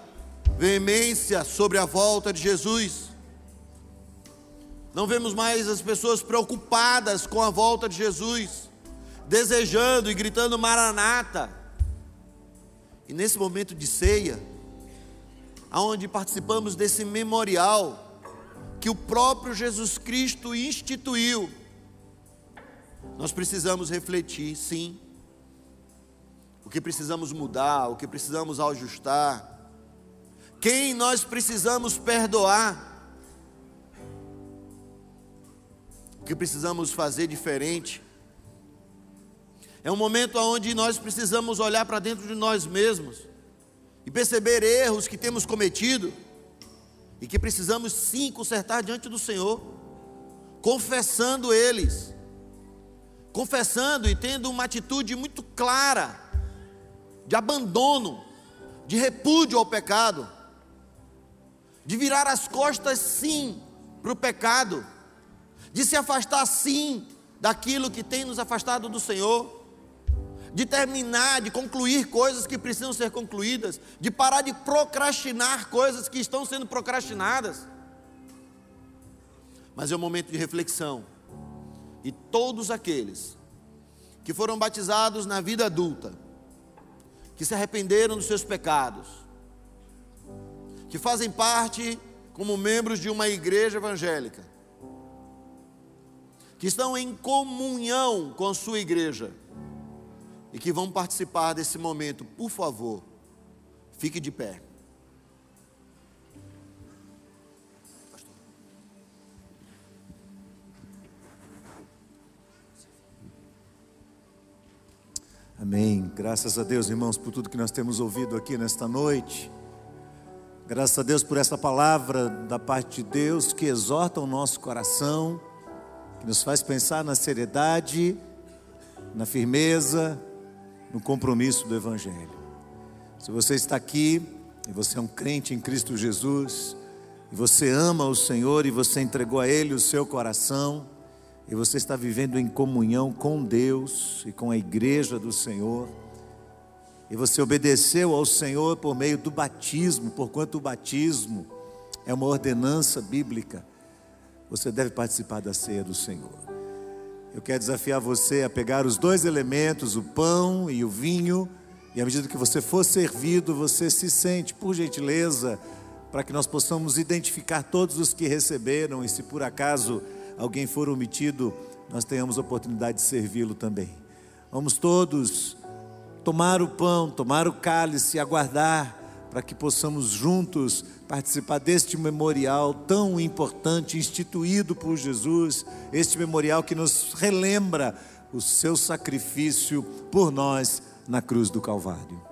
S1: veemência sobre a volta de Jesus. Não vemos mais as pessoas preocupadas com a volta de Jesus, desejando e gritando Maranata. E nesse momento de ceia, aonde participamos desse memorial que o próprio Jesus Cristo instituiu, nós precisamos refletir, sim, o que precisamos mudar, o que precisamos ajustar, quem nós precisamos perdoar, o que precisamos fazer diferente. É um momento onde nós precisamos olhar para dentro de nós mesmos e perceber erros que temos cometido e que precisamos sim consertar diante do Senhor, confessando eles confessando e tendo uma atitude muito clara de abandono, de repúdio ao pecado, de virar as costas sim para o pecado, de se afastar sim daquilo que tem nos afastado do Senhor, de terminar, de concluir coisas que precisam ser concluídas, de parar de procrastinar coisas que estão sendo procrastinadas. Mas é um momento de reflexão e todos aqueles que foram batizados na vida adulta, que se arrependeram dos seus pecados, que fazem parte como membros de uma igreja evangélica, que estão em comunhão com sua igreja e que vão participar desse momento, por favor, fique de pé.
S3: Amém. Graças a Deus, irmãos, por tudo que nós temos ouvido aqui nesta noite. Graças a Deus por essa palavra da parte de Deus que exorta o nosso coração,
S4: que nos faz pensar na seriedade, na firmeza, no compromisso do Evangelho. Se você está aqui e você é um crente em Cristo Jesus, e você ama o Senhor e você entregou a Ele o seu coração, e você está vivendo em comunhão com Deus e com a igreja do Senhor, e você obedeceu ao Senhor por meio do batismo, porquanto o batismo é uma ordenança bíblica, você deve participar da ceia do Senhor. Eu quero desafiar você a pegar os dois elementos, o pão e o vinho, e à medida que você for servido, você se sente, por gentileza, para que nós possamos identificar todos os que receberam, e se por acaso alguém for omitido, nós tenhamos oportunidade de servi-lo também. Vamos todos tomar o pão, tomar o cálice, aguardar para que possamos juntos participar deste memorial tão importante instituído por Jesus, este memorial que nos relembra o seu sacrifício por nós na cruz do Calvário.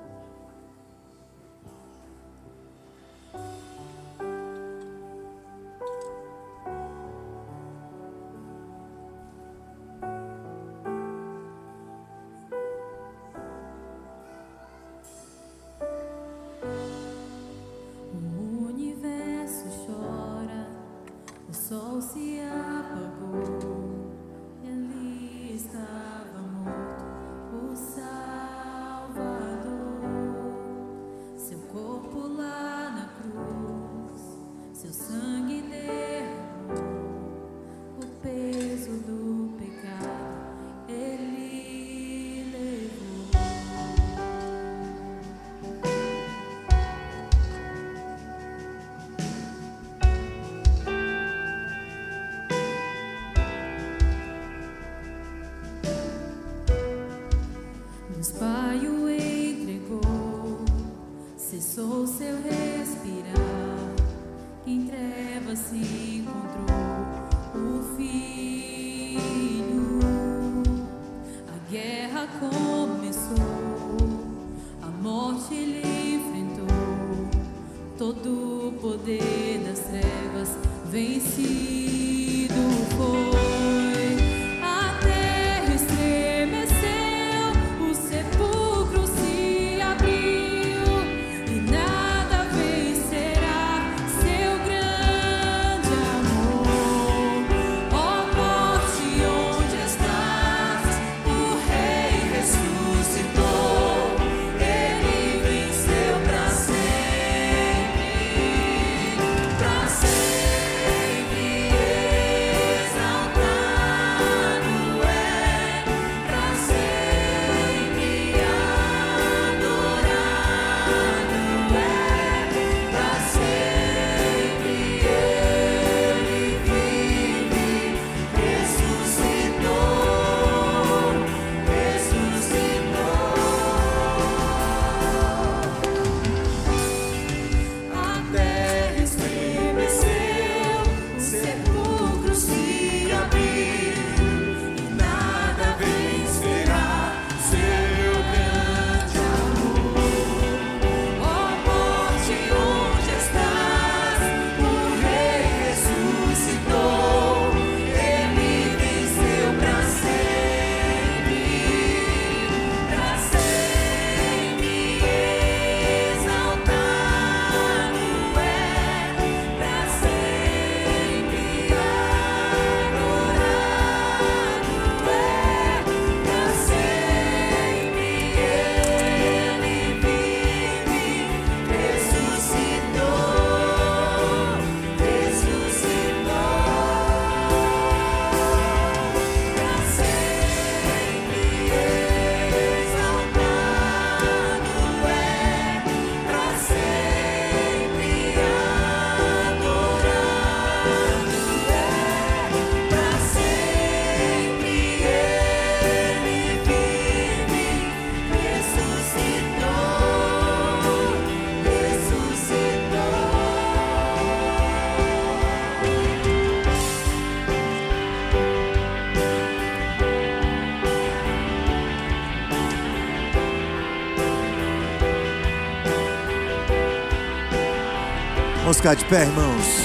S3: Aleluia.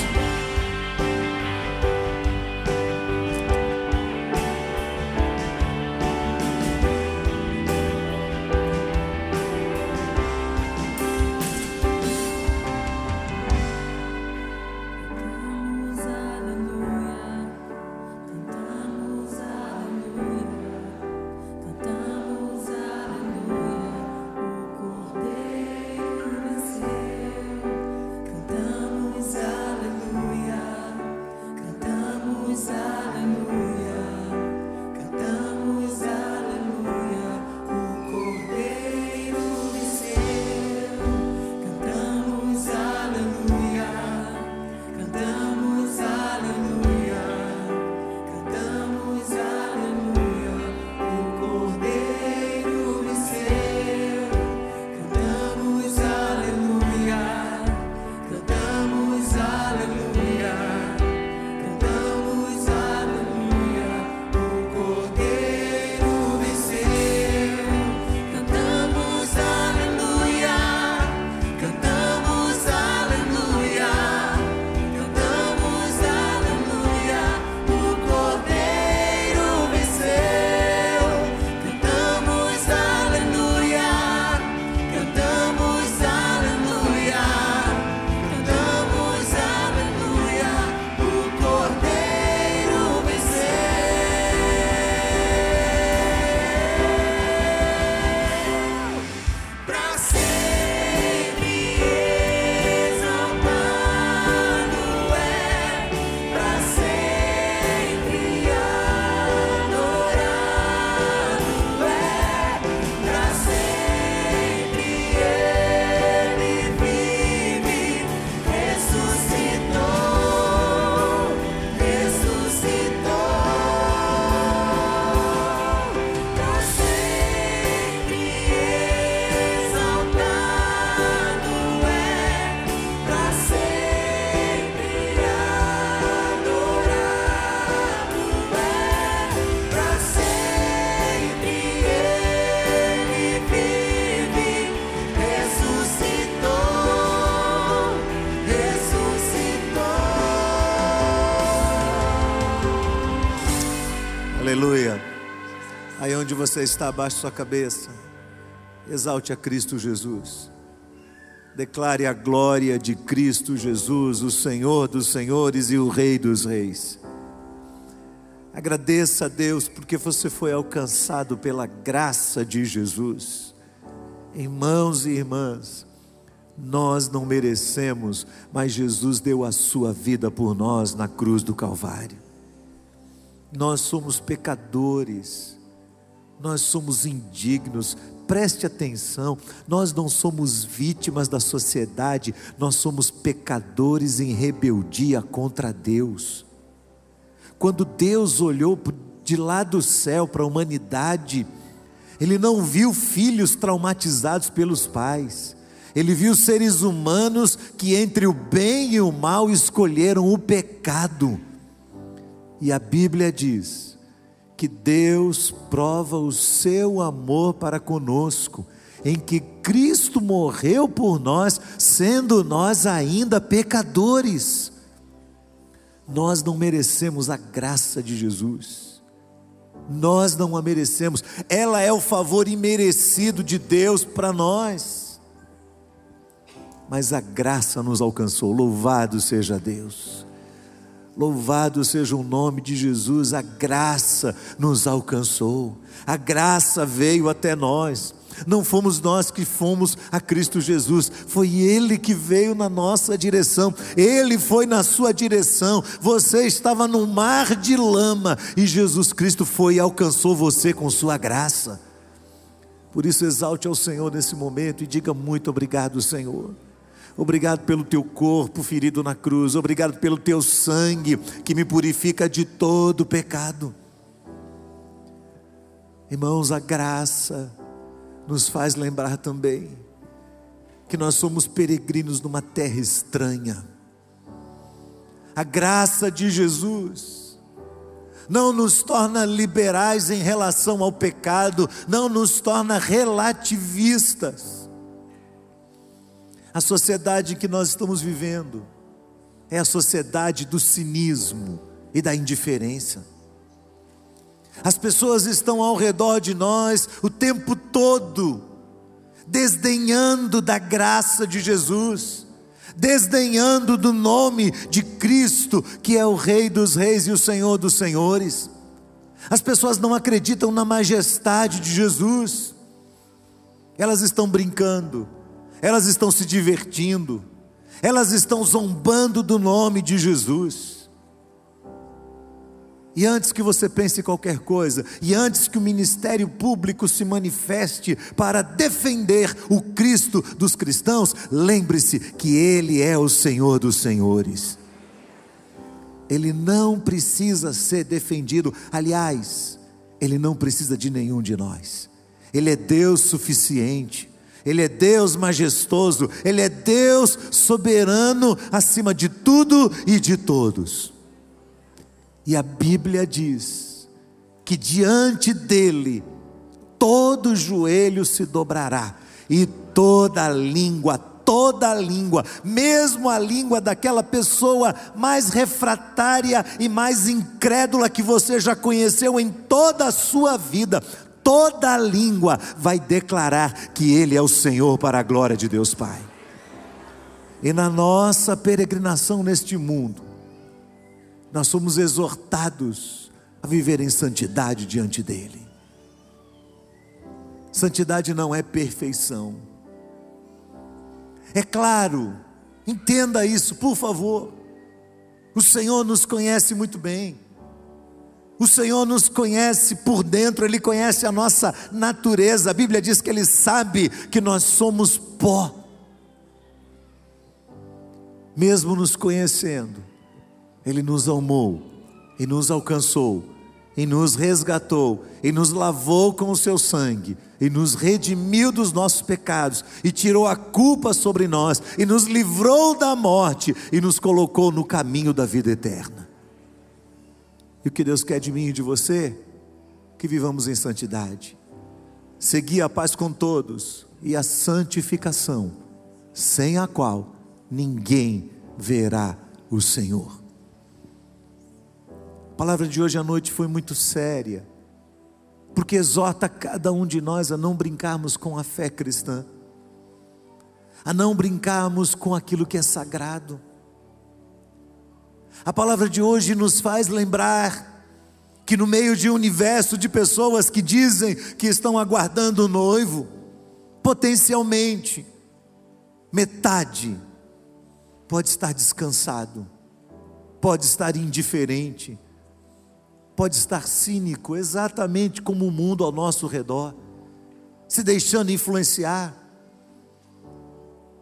S3: Você está, abaixe sua cabeça. Exalte a Cristo Jesus. Declare a glória de Cristo Jesus, o Senhor dos Senhores e o Rei dos Reis. Agradeça a Deus porque você foi alcançado pela graça de Jesus. Irmãos e irmãs, nós não merecemos, mas Jesus deu a sua vida por nós na cruz do Calvário. Nós somos pecadores, nós somos indignos, preste atenção, nós não somos vítimas da sociedade, nós somos pecadores em rebeldia contra Deus. Quando Deus olhou de lá do céu para a humanidade, Ele não viu filhos traumatizados pelos pais, Ele viu seres humanos que entre o bem e o mal escolheram o pecado. E a Bíblia diz que Deus prova o seu amor para conosco, em que Cristo morreu por nós, sendo nós ainda pecadores. Nós não merecemos a graça de Jesus. Nós não a merecemos. Ela é o favor imerecido de Deus para nós. Mas a graça nos alcançou. Louvado seja Deus. Louvado seja o nome de Jesus. A graça nos alcançou. A graça veio até nós. Não fomos nós que fomos a Cristo Jesus, foi Ele que veio na nossa direção, Ele foi na sua direção. Você estava no mar de lama e Jesus Cristo foi e alcançou você com Sua graça. Por isso, exalte ao Senhor nesse momento e diga muito obrigado, Senhor. Obrigado pelo teu corpo ferido na cruz, obrigado pelo teu sangue que me purifica de todo pecado. Irmãos, a graça nos faz lembrar também que nós somos peregrinos numa terra estranha. A graça de Jesus não nos torna liberais em relação ao pecado, não nos torna relativistas. A sociedade que nós estamos vivendo é a sociedade do cinismo e da indiferença. As pessoas estão ao redor de nós o tempo todo, desdenhando da graça de Jesus, desdenhando do nome de Cristo, que é o Rei dos Reis e o Senhor dos Senhores. As pessoas não acreditam na majestade de Jesus, elas estão brincando, elas estão se divertindo, elas estão zombando do nome de Jesus. E antes que você pense qualquer coisa, e antes que o ministério público se manifeste para defender o Cristo dos cristãos, lembre-se que Ele é o Senhor dos Senhores. Ele não precisa ser defendido, aliás, Ele não precisa de nenhum de nós. Ele é Deus suficiente. Ele é Deus majestoso, Ele é Deus soberano acima de tudo e de todos. E a Bíblia diz que diante dele todo joelho se dobrará e toda língua, toda língua, mesmo a língua daquela pessoa mais refratária e mais incrédula que você já conheceu em toda a sua vida, toda língua vai declarar que Ele é o Senhor para a glória de Deus Pai. E na nossa peregrinação neste mundo, nós somos exortados a viver em santidade diante dEle. Santidade não é perfeição. É claro, entenda isso, por favor. O Senhor nos conhece muito bem. O Senhor nos conhece por dentro, Ele conhece a nossa natureza. A Bíblia diz que Ele sabe que nós somos pó. Mesmo nos conhecendo, ele nos amou e nos alcançou e nos resgatou e nos lavou com o seu sangue e nos redimiu dos nossos pecados e tirou a culpa sobre nós e nos livrou da morte e nos colocou no caminho da vida eterna. E o que Deus quer de mim e de você? Que vivamos em santidade. Seguir a paz com todos e a santificação, sem a qual ninguém verá o Senhor. A palavra de hoje à noite foi muito séria, porque exorta cada um de nós a não brincarmos com a fé cristã, a não brincarmos com aquilo que é sagrado. A palavra de hoje nos faz lembrar que no meio de um universo de pessoas que dizem que estão aguardando o noivo, potencialmente, metade pode estar descansado, pode estar indiferente, pode estar cínico, exatamente como o mundo ao nosso redor, se deixando influenciar,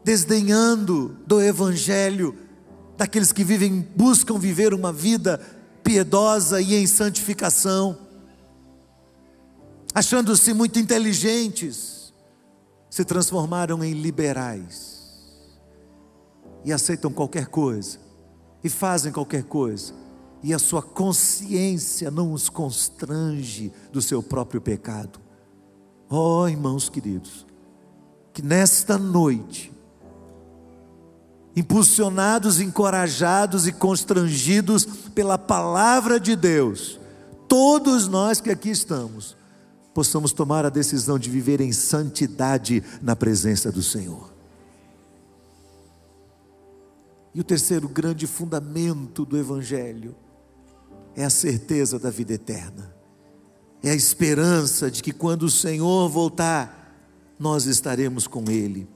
S3: desdenhando do Evangelho, daqueles que vivem, buscam viver uma vida piedosa e em santificação, achando-se muito inteligentes, se transformaram em liberais e aceitam qualquer coisa e fazem qualquer coisa, e a sua consciência não os constrange do seu próprio pecado. Oh, irmãos queridos, que nesta noite impulsionados, encorajados e constrangidos pela palavra de Deus, todos nós que aqui estamos, possamos tomar a decisão de viver em santidade na presença do Senhor. E o terceiro grande fundamento do Evangelho é a certeza da vida eterna, é a esperança de que quando o Senhor voltar, nós estaremos com Ele.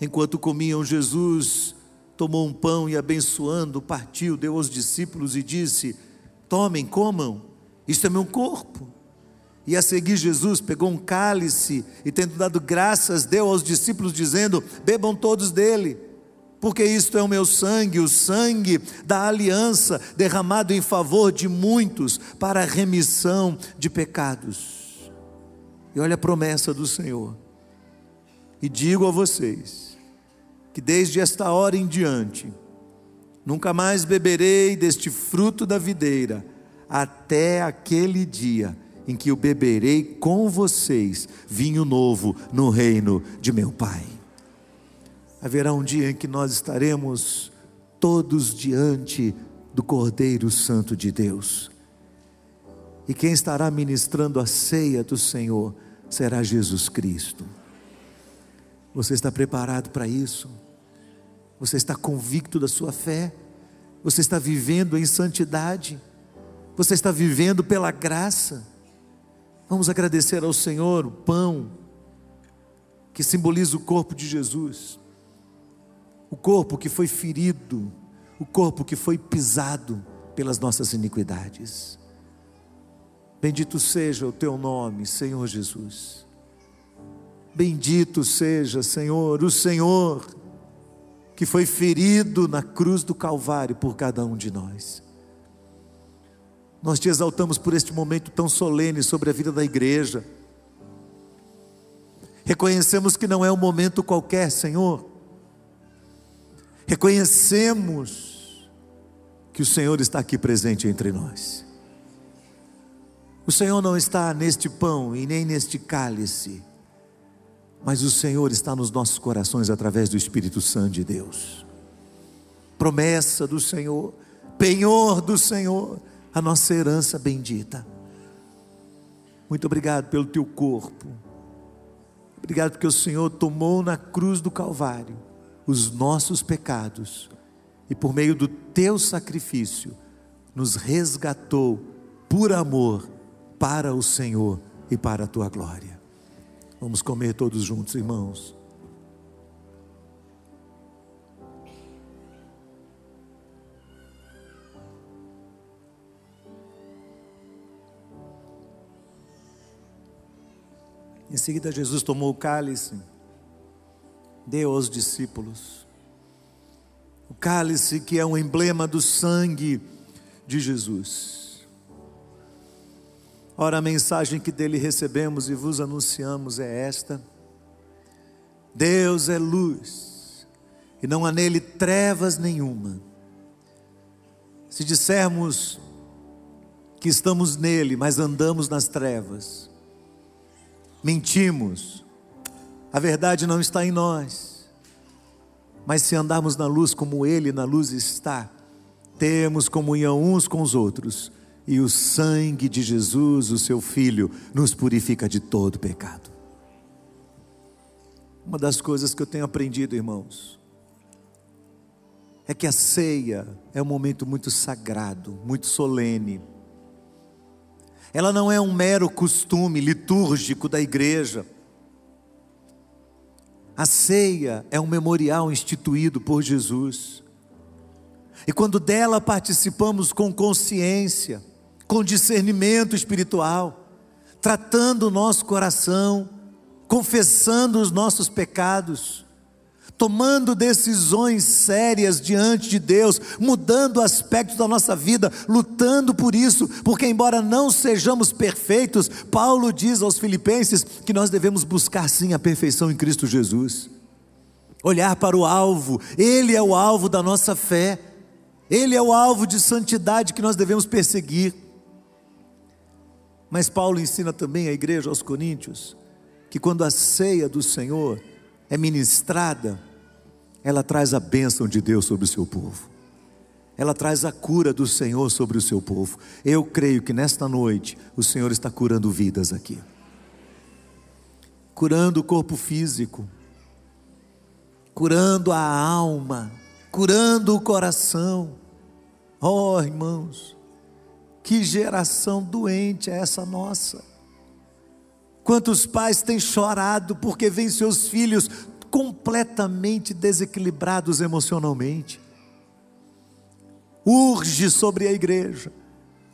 S3: Enquanto comiam, Jesus tomou um pão e, abençoando, partiu, deu aos discípulos e disse: Tomem, comam, isto é meu corpo. E a seguir, Jesus pegou um cálice e, tendo dado graças, deu aos discípulos, dizendo: Bebam todos dele, porque isto é o meu sangue, o sangue da aliança, derramado em favor de muitos para a remissão de pecados. E olha a promessa do Senhor. E digo a vocês, que desde esta hora em diante, nunca mais beberei deste fruto da videira, até aquele dia em que eu beberei com vocês vinho novo no reino de meu Pai. Haverá um dia em que nós estaremos todos diante do Cordeiro Santo de Deus. E quem estará ministrando a ceia do Senhor será Jesus Cristo. Você está preparado para isso? Você está convicto da sua fé? Você está vivendo em santidade? Você está vivendo pela graça? Vamos agradecer ao Senhor o pão, que simboliza o corpo de Jesus, o corpo que foi ferido, o corpo que foi pisado pelas nossas iniquidades. Bendito seja o teu nome, Senhor Jesus. Bendito seja, Senhor, o Senhor que foi ferido na cruz do Calvário por cada um de nós. Nós te exaltamos por este momento tão solene sobre a vida da igreja. Reconhecemos que não é um momento qualquer, Senhor. Reconhecemos que o Senhor está aqui presente entre nós. O Senhor não está neste pão e nem neste cálice mas o Senhor está nos nossos corações através do Espírito Santo de Deus. Promessa do Senhor, penhor do Senhor, a nossa herança bendita. Muito obrigado pelo teu corpo. Obrigado porque o Senhor tomou na cruz do Calvário os nossos pecados e por meio do teu sacrifício nos resgatou por amor para o Senhor e para a tua glória. Vamos comer todos juntos, irmãos. Em seguida, Jesus tomou o cálice, deu aos discípulos. O cálice que é um emblema do sangue de Jesus. Ora, a mensagem que dele recebemos e vos anunciamos é esta: Deus é luz, e não há nele trevas nenhuma. Se dissermos que estamos nele, mas andamos nas trevas, mentimos, a verdade não está em nós. Mas se andarmos na luz como ele na luz está, temos comunhão uns com os outros, e o sangue de Jesus, o seu Filho, nos purifica de todo pecado. Uma das coisas que eu tenho aprendido, irmãos, é que a ceia é um momento muito sagrado, muito solene. Ela não é um mero costume litúrgico da igreja. A ceia é um memorial instituído por Jesus. E quando dela participamos com consciência, com discernimento espiritual, tratando o nosso coração, confessando os nossos pecados, tomando decisões sérias diante de Deus, mudando aspectos da nossa vida, lutando por isso, porque embora não sejamos perfeitos, Paulo diz aos Filipenses que nós devemos buscar sim a perfeição em Cristo Jesus. Olhar para o alvo, ele é o alvo da nossa fé. Ele é o alvo de santidade que nós devemos perseguir. Mas Paulo ensina também à igreja aos Coríntios que quando a ceia do Senhor é ministrada, ela traz a bênção de Deus sobre o seu povo. Ela traz a cura do Senhor sobre o seu povo. Eu creio que nesta noite o Senhor está curando vidas aqui. Curando o corpo físico, curando a alma, curando o coração. Oh, irmãos, que geração doente é essa nossa. Quantos pais têm chorado porque veem seus filhos completamente desequilibrados emocionalmente. Urge sobre a igreja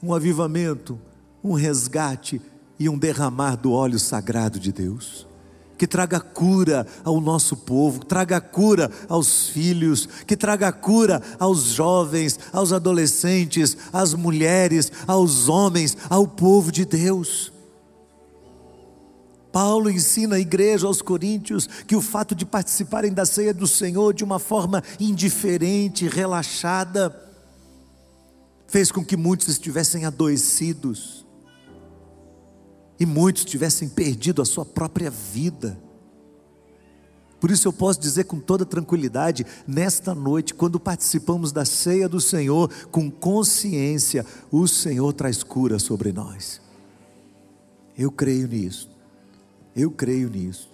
S3: um avivamento, um resgate e um derramar do óleo sagrado de Deus. Que traga cura ao nosso povo, traga cura aos filhos, que traga cura aos jovens, aos adolescentes, às mulheres, aos homens, ao povo de Deus. Paulo ensina a igreja aos coríntios que o fato de participarem da ceia do Senhor de uma forma indiferente, relaxada, fez com que muitos estivessem adoecidos e muitos tivessem perdido a sua própria vida. Por isso eu posso dizer com toda tranquilidade, nesta noite, quando participamos da ceia do Senhor com consciência, o Senhor traz cura sobre nós. Eu creio nisso. Eu creio nisso.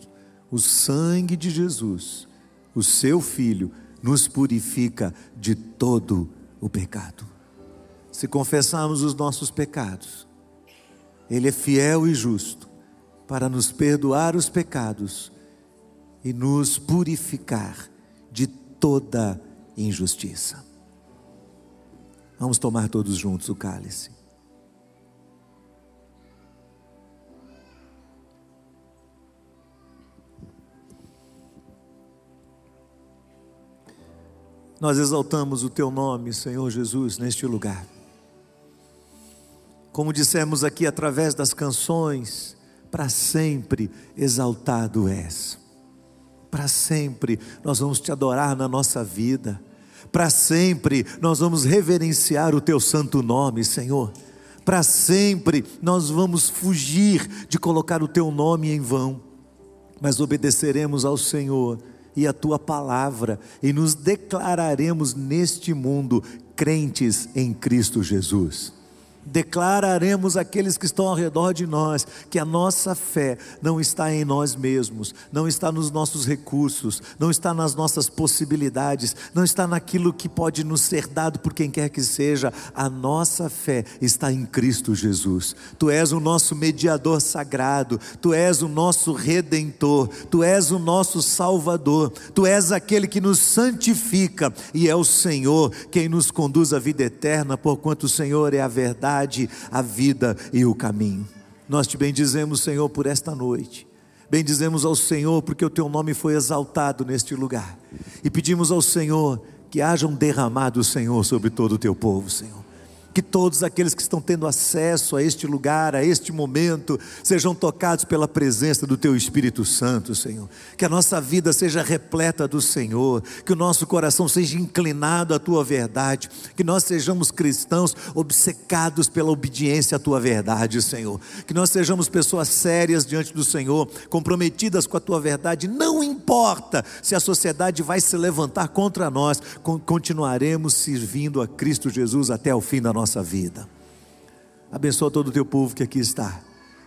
S3: O sangue de Jesus, o seu Filho, nos purifica de todo o pecado. Se confessarmos os nossos pecados, Ele é fiel e justo para nos perdoar os pecados e nos purificar de toda injustiça. Vamos tomar todos juntos o cálice. Nós exaltamos o teu nome, Senhor Jesus, neste lugar. Como dissemos aqui através das canções, para sempre exaltado és. Para sempre nós vamos te adorar na nossa vida. Para sempre nós vamos reverenciar o teu santo nome, Senhor. Para sempre nós vamos fugir de colocar o teu nome em vão, mas obedeceremos ao Senhor e a tua palavra, e nos declararemos neste mundo crentes em Cristo Jesus declararemos àqueles que estão ao redor de nós que a nossa fé não está em nós mesmos, não está nos nossos recursos, não está nas nossas possibilidades, não está naquilo que pode nos ser dado por quem quer que seja. A nossa fé está em Cristo Jesus. Tu és o nosso mediador sagrado, tu és o nosso redentor, tu és o nosso salvador, tu és aquele que nos santifica e é o Senhor quem nos conduz à vida eterna, porquanto o Senhor é a verdade verdade, a vida e o caminho. Nós te bendizemos, Senhor, por esta noite. Bendizemos ao Senhor porque o teu nome foi exaltado neste lugar. E pedimos ao Senhor que haja um derramado, Senhor, sobre todo o teu povo, Senhor que todos aqueles que estão tendo acesso a este lugar, a este momento, sejam tocados pela presença do Teu Espírito Santo, Senhor. Que a nossa vida seja repleta do Senhor, que o nosso coração seja inclinado à Tua verdade, que nós sejamos cristãos obcecados pela obediência à Tua verdade, Senhor. Que nós sejamos pessoas sérias diante do Senhor, comprometidas com a Tua verdade, não importa se a sociedade vai se levantar contra nós, con- continuaremos servindo a Cristo Jesus até o fim da nossa vida. Abençoa todo o teu povo que aqui está.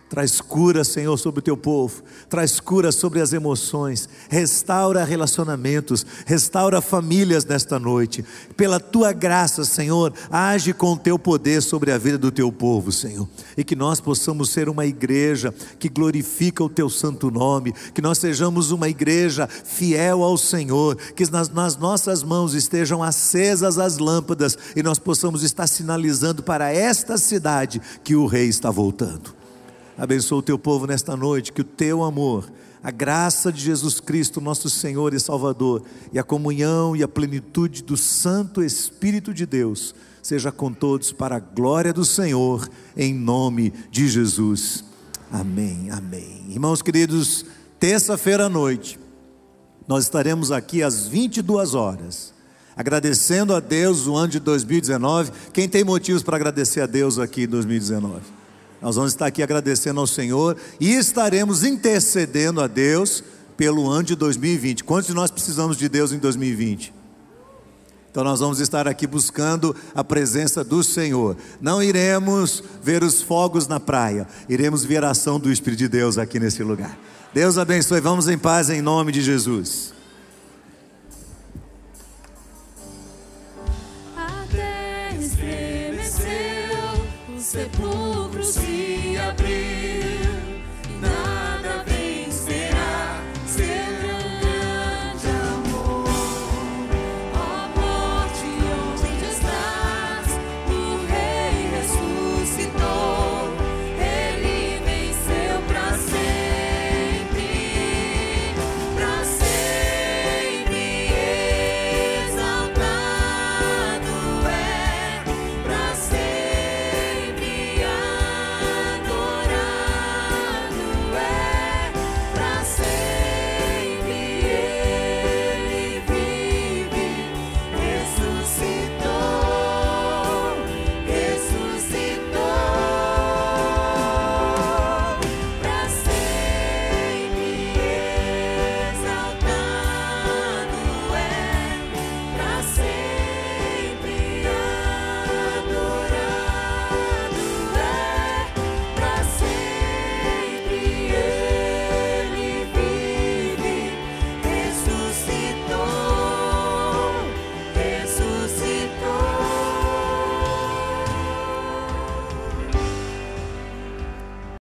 S3: Traz cura, Senhor, sobre o teu povo. Traz cura sobre as emoções. Restaura relacionamentos. Restaura famílias nesta noite. Pela tua graça, Senhor, age com o teu poder sobre a vida do teu povo, Senhor. E que nós possamos ser uma igreja que glorifica o teu santo nome. Que nós sejamos uma igreja fiel ao Senhor. Que nas, nas nossas mãos estejam acesas as lâmpadas e nós possamos estar sinalizando para esta cidade que o Rei está voltando. Abençoa o teu povo nesta noite, que o teu amor, a graça de Jesus Cristo, nosso Senhor e Salvador, e a comunhão e a plenitude do Santo Espírito de Deus, seja com todos para a glória do Senhor, em nome de Jesus. Amém, amém. Irmãos queridos, terça-feira à noite, nós estaremos aqui às 22 horas, agradecendo a Deus o ano de 2019. Quem tem motivos para agradecer a Deus aqui em 2019? Nós vamos estar aqui agradecendo ao Senhor e estaremos intercedendo a Deus pelo ano de 2020. Quantos de nós precisamos de Deus em 2020? Então nós vamos estar aqui buscando a presença do Senhor. Não iremos ver os fogos na praia, iremos ver a ação do Espírito de Deus aqui nesse lugar. Deus abençoe. Vamos em paz em nome de Jesus.